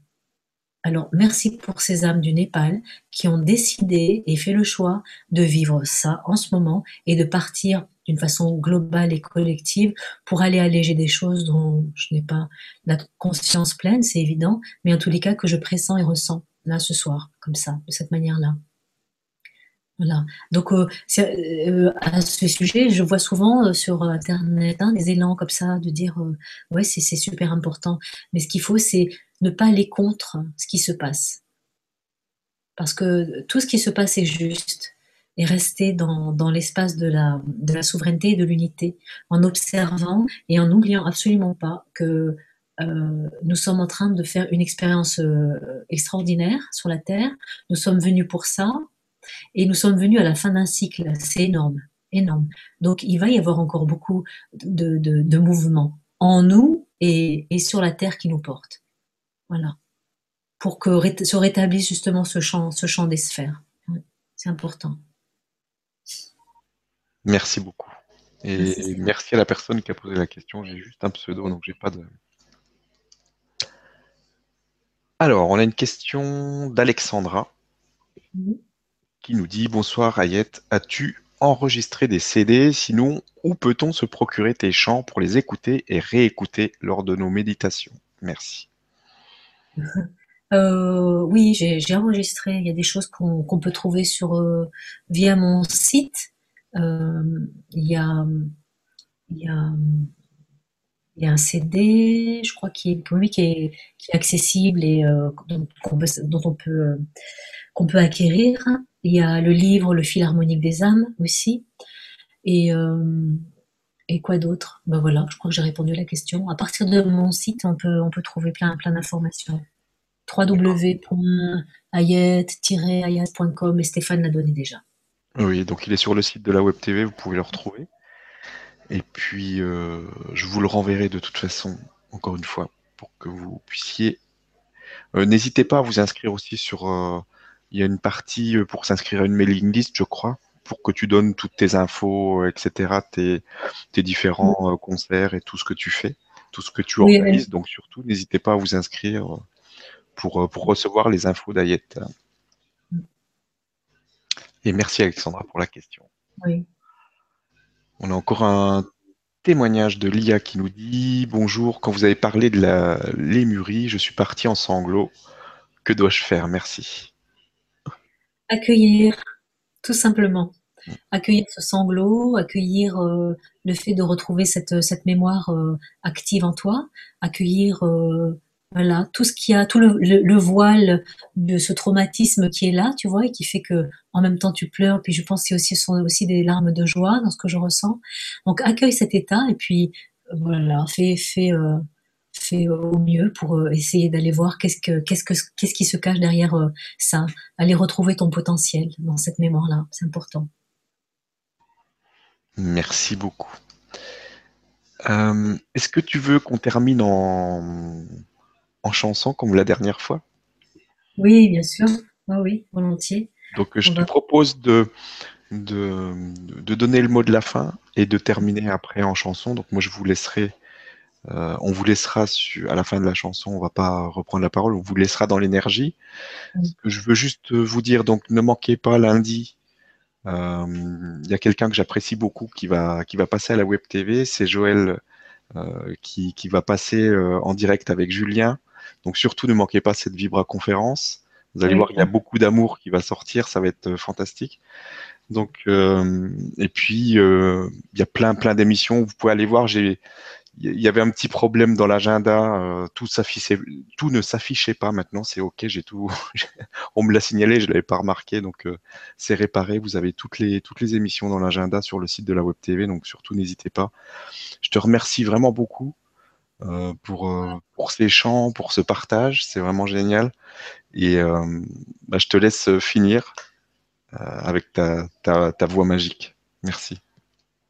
Alors, merci pour ces âmes du Népal qui ont décidé et fait le choix de vivre ça en ce moment et de partir d'une façon globale et collective pour aller alléger des choses dont je n'ai pas la conscience pleine, c'est évident, mais en tous les cas que je pressens et ressens là ce soir, comme ça, de cette manière-là. Voilà. Donc euh, euh, à ce sujet, je vois souvent euh, sur internet hein, des élans comme ça de dire ouais c'est super important. Mais ce qu'il faut c'est ne pas aller contre ce qui se passe. Parce que tout ce qui se passe est juste et rester dans, dans l'espace de la, de la souveraineté et de l'unité, en observant et en n'oubliant absolument pas que euh, nous sommes en train de faire une expérience euh, extraordinaire sur la Terre. Nous sommes venus pour ça et nous sommes venus à la fin d'un cycle. C'est énorme, énorme. Donc il va y avoir encore beaucoup de, de, mouvements en nous et, et sur la Terre qui nous porte. Voilà. Pour que se rétablisse justement ce champ, ce champ des sphères. C'est important. Merci beaucoup. Et merci. à la personne qui a posé la question. J'ai juste un pseudo, donc j'ai pas de. Alors, on a une question d'Alexandra qui nous dit Bonsoir Ayette, as-tu enregistré des CD Sinon, où peut-on se procurer tes chants pour les écouter et réécouter lors de nos méditations? Merci. Euh, oui, j'ai enregistré. Il y a des choses qu'on peut trouver sur euh, via mon site. Euh, il y a un CD, je crois, qui est, qui est, qui est accessible et on peut qu'on peut acquérir. Il y a le livre Le fil harmonique des âmes aussi. Et, et quoi d'autre? Ben voilà, je crois que j'ai répondu à la question. À partir de mon site, on peut, trouver plein, plein d'informations. www.ayet-ayat.com et Stéphane l'a donné déjà. Oui, donc il est sur le site de la Web TV, vous pouvez le retrouver. Et puis, euh, je vous le renverrai de toute façon, encore une fois, pour que vous puissiez. Euh, n'hésitez pas à vous inscrire aussi sur. Euh, il y a une partie pour s'inscrire à une mailing list, je crois, pour que tu donnes toutes tes infos, etc., tes, différents concerts et tout ce que tu fais, tout ce que tu organises. Donc, surtout, n'hésitez pas à vous inscrire pour, pour recevoir les infos d'Ayet. Et merci Alexandra pour la question. Oui. On a encore un témoignage de Lia qui nous dit Bonjour, quand vous avez parlé de la lémurie, je suis parti en sanglots. Que dois-je faire? Merci. Accueillir, tout simplement. Accueillir ce sanglot, accueillir euh, le fait de retrouver cette, cette mémoire euh, active en toi, accueillir euh, voilà, tout ce qui a, tout le, voile de ce traumatisme qui est là, tu vois, et qui fait que en même temps tu pleures. Puis je pense que aussi, sont aussi des larmes de joie dans ce que je ressens. Donc accueille cet état et puis voilà, fais, fais, euh, fais au mieux pour euh, essayer d'aller voir qu'est-ce que, qu'est-ce que, qu'est-ce qui se cache derrière euh, ça. Aller retrouver ton potentiel dans cette mémoire-là, c'est important. Merci beaucoup. Est-ce que tu veux qu'on termine en en chanson comme la dernière fois? Oui, bien sûr. oui, volontiers. Donc je te propose de, de, donner le mot de la fin et de terminer après en chanson. Donc moi je vous laisserai, euh, on vous laissera à la fin de la chanson, on va pas reprendre la parole, on vous laissera dans l'énergie. Je veux juste vous dire, donc ne manquez pas lundi. Euh, il y a quelqu'un que j'apprécie beaucoup qui va, qui va passer à la Web TV, c'est Joël euh, qui, qui, va passer en direct avec Julien donc surtout, ne manquez pas cette Vibra conférence. Vous allez voir, il y a beaucoup d'amour qui va sortir, ça va être euh, fantastique. Donc, euh, et puis, euh, il y a plein, plein d'émissions. Vous pouvez aller voir. J'ai, il y avait un petit problème dans l'agenda. tout s'affichait, tout ne s'affichait pas. Maintenant, c'est ok. J'ai tout. on me l'a signalé, je l'avais pas remarqué. Donc, c'est réparé. Vous avez toutes les, émissions dans l'agenda sur le site de la Web TV. Donc, surtout, n'hésitez pas. Je te remercie vraiment beaucoup. Euh, pour, euh, ces chants, pour ce partage. C'est vraiment génial. Et euh, bah, je te laisse finir avec ta, ta, voix magique. Merci.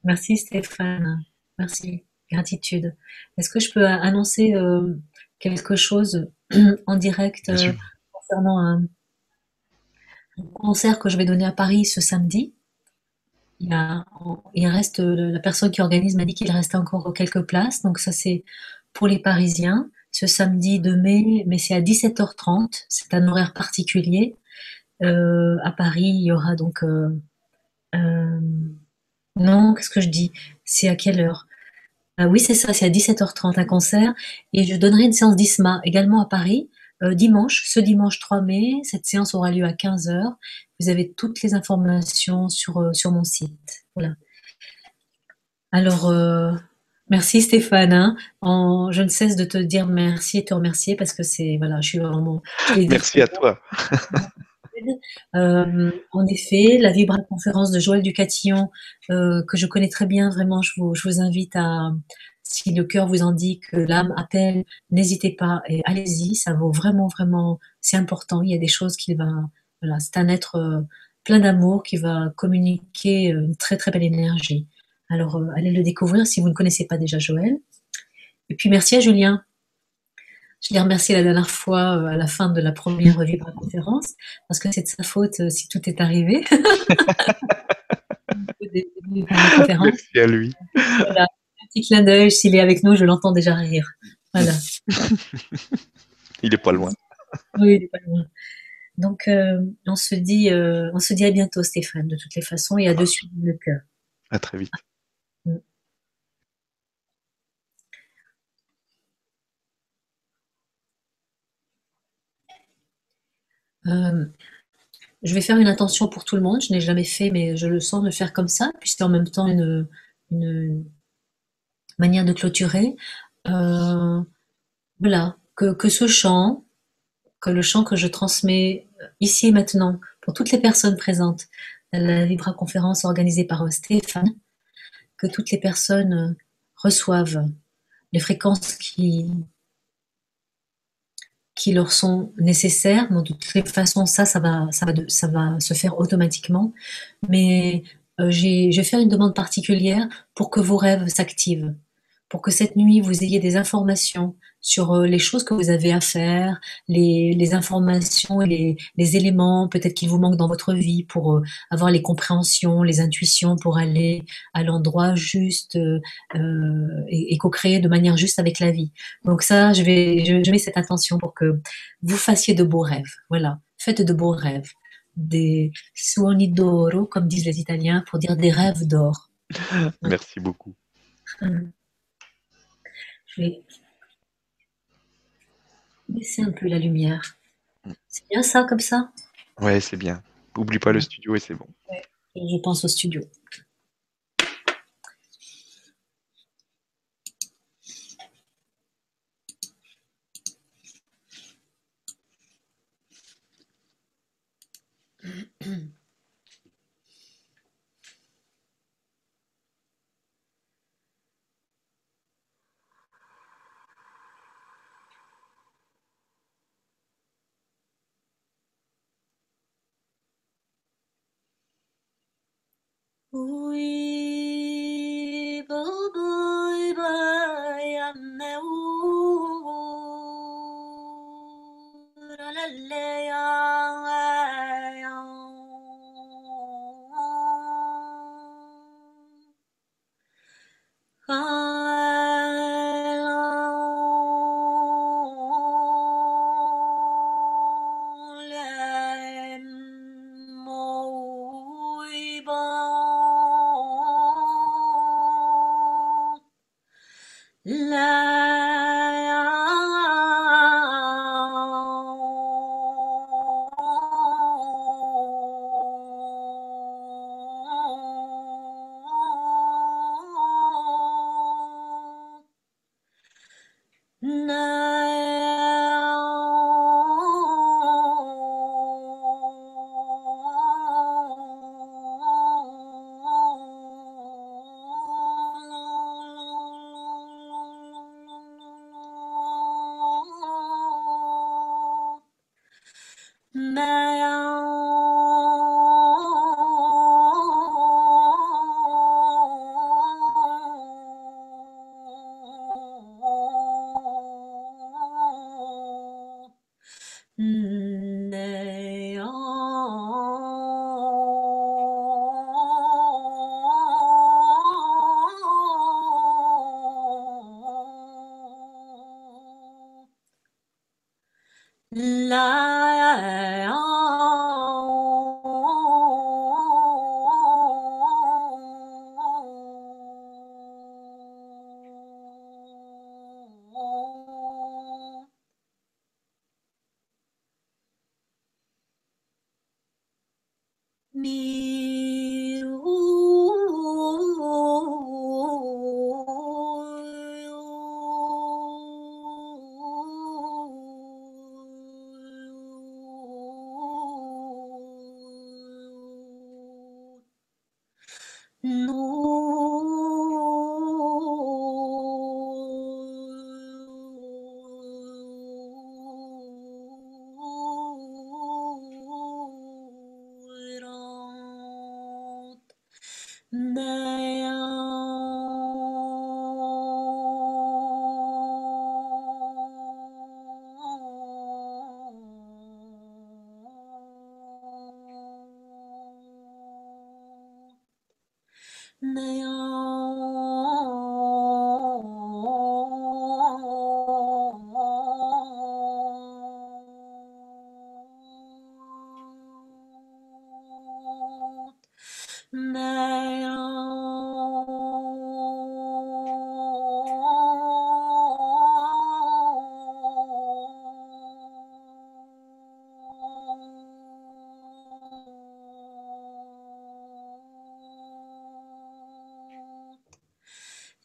Merci Stéphane. Merci. Gratitude. Est-ce que je peux annoncer quelque chose en direct concernant un, concert que je vais donner à Paris ce samedi? Il, il reste la personne qui organise m'a dit qu'il restait encore quelques places, donc ça c'est pour les Parisiens ce samedi de mai, mais c'est à 17h30. C'est un horaire particulier. Euh, à Paris, il y aura donc. Euh, euh, non, qu'est-ce que je dis? C'est à quelle heure? Ah Oui, c'est ça, c'est à 17h30 un concert. Et je donnerai une séance d'ISMA également à Paris. dimanche, ce dimanche 3 mai, cette séance aura lieu à 15h. Vous avez toutes les informations sur, sur mon site. Voilà. Alors, Merci Stéphane. Hein. je ne cesse de te dire merci et te remercier parce que c'est voilà, je suis vraiment. Merci à toi. Euh, en effet, la Vibra conférence de Joël Ducatillon, euh, que je connais très bien, vraiment, je vous, invite à, si le cœur vous en dit que l'âme appelle, n'hésitez pas et allez-y, ça vaut vraiment, vraiment, c'est important. Il y a des choses qui va, voilà, c'est un être euh, plein d'amour qui va communiquer une très, très belle énergie. Alors, allez le découvrir si vous ne connaissez pas déjà Joël. Et puis, merci à Julien. Je l'ai remercié la dernière fois euh, à la fin de la première Vibra conférence, parce que c'est de sa faute euh, si tout est arrivé. merci à lui. Voilà. Un petit clin d'œil, s'il est avec nous, je l'entends déjà rire. Voilà. il n'est pas loin. Oui, il n'est pas loin. Donc, on, se dit, on se dit à bientôt, Stéphane, de toutes les façons, et à dessus le cœur. À très vite. Euh, je vais faire une intention pour tout le monde. Je n'ai jamais fait, mais je le sens de faire comme ça, puisque en même temps une, manière de clôturer. Euh, voilà, que, ce chant, que le chant que je transmets ici et maintenant pour toutes les personnes présentes à la Vibra conférence organisée par Stéphane, que toutes les personnes reçoivent les fréquences qui, qui leur sont nécessaires. de toutes les façons, ça, ça va, ça va, ça va se faire automatiquement. Mais euh, je vais faire une demande particulière pour que vos rêves s'activent, pour que cette nuit, vous ayez des informations sur euh, les choses que vous avez à faire, les, informations et les, éléments peut-être qui vous manquent dans votre vie pour euh, avoir les compréhensions, les intuitions pour aller à l'endroit juste et, co-créer de manière juste avec la vie. Donc ça, je, vais, je mets cette attention pour que vous fassiez de beaux rêves. Voilà, faites de beaux rêves des suoni d'oro, comme disent les Italiens, pour dire des rêves d'or. Merci beaucoup. Je vais baisser un peu la lumière. C'est bien ça, comme ça? Ouais, c'est bien. Oublie pas le studio et c'est bon. je pense au studio. Hello.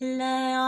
la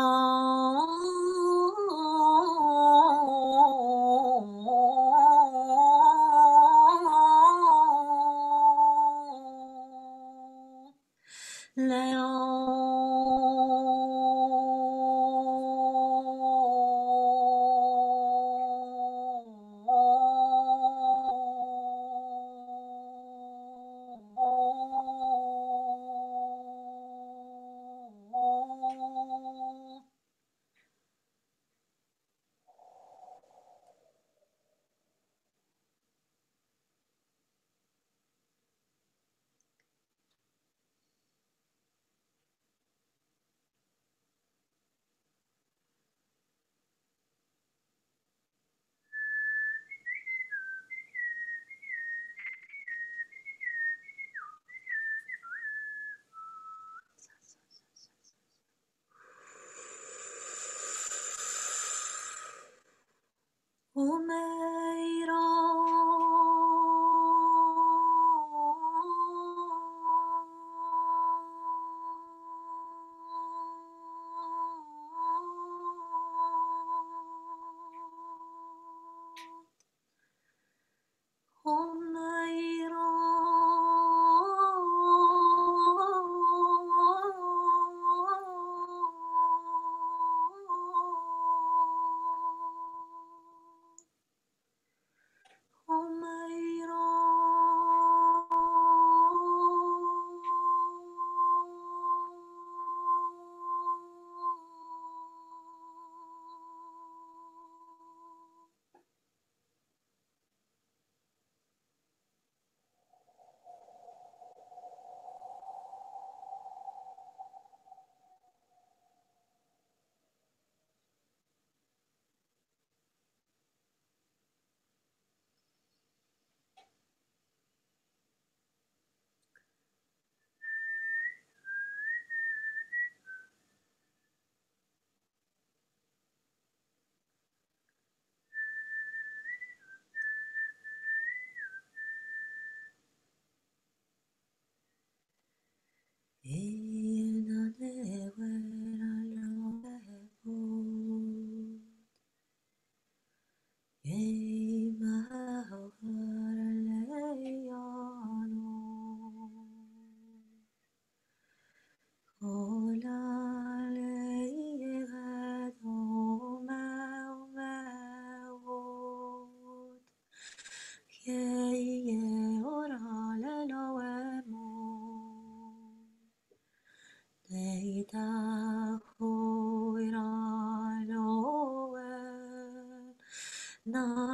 那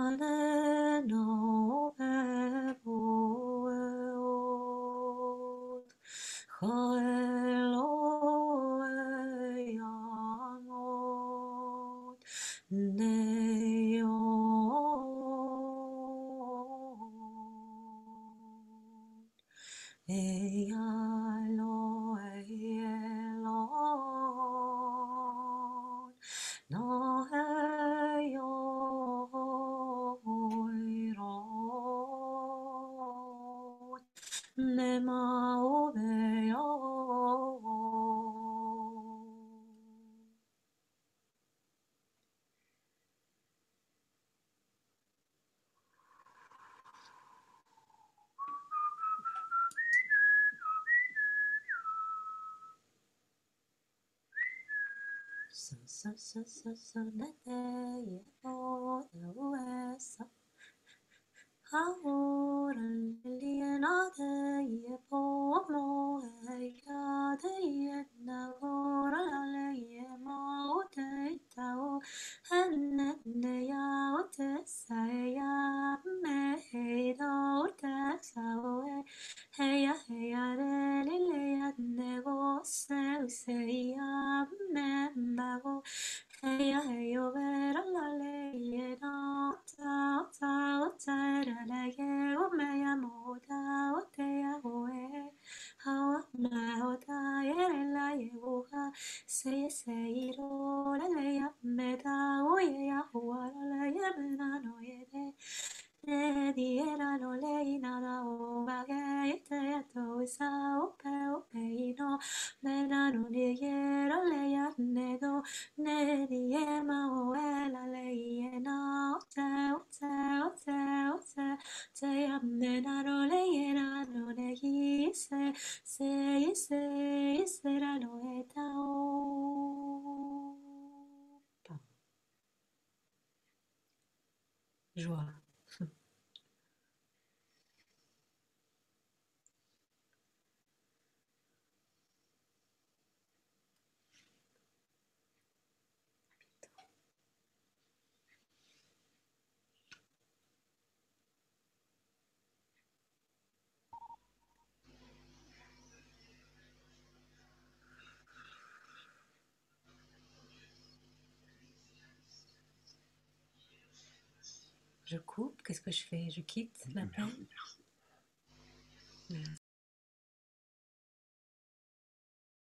so so so so na na yeah qu'est-ce que je fais Je quitte l'appel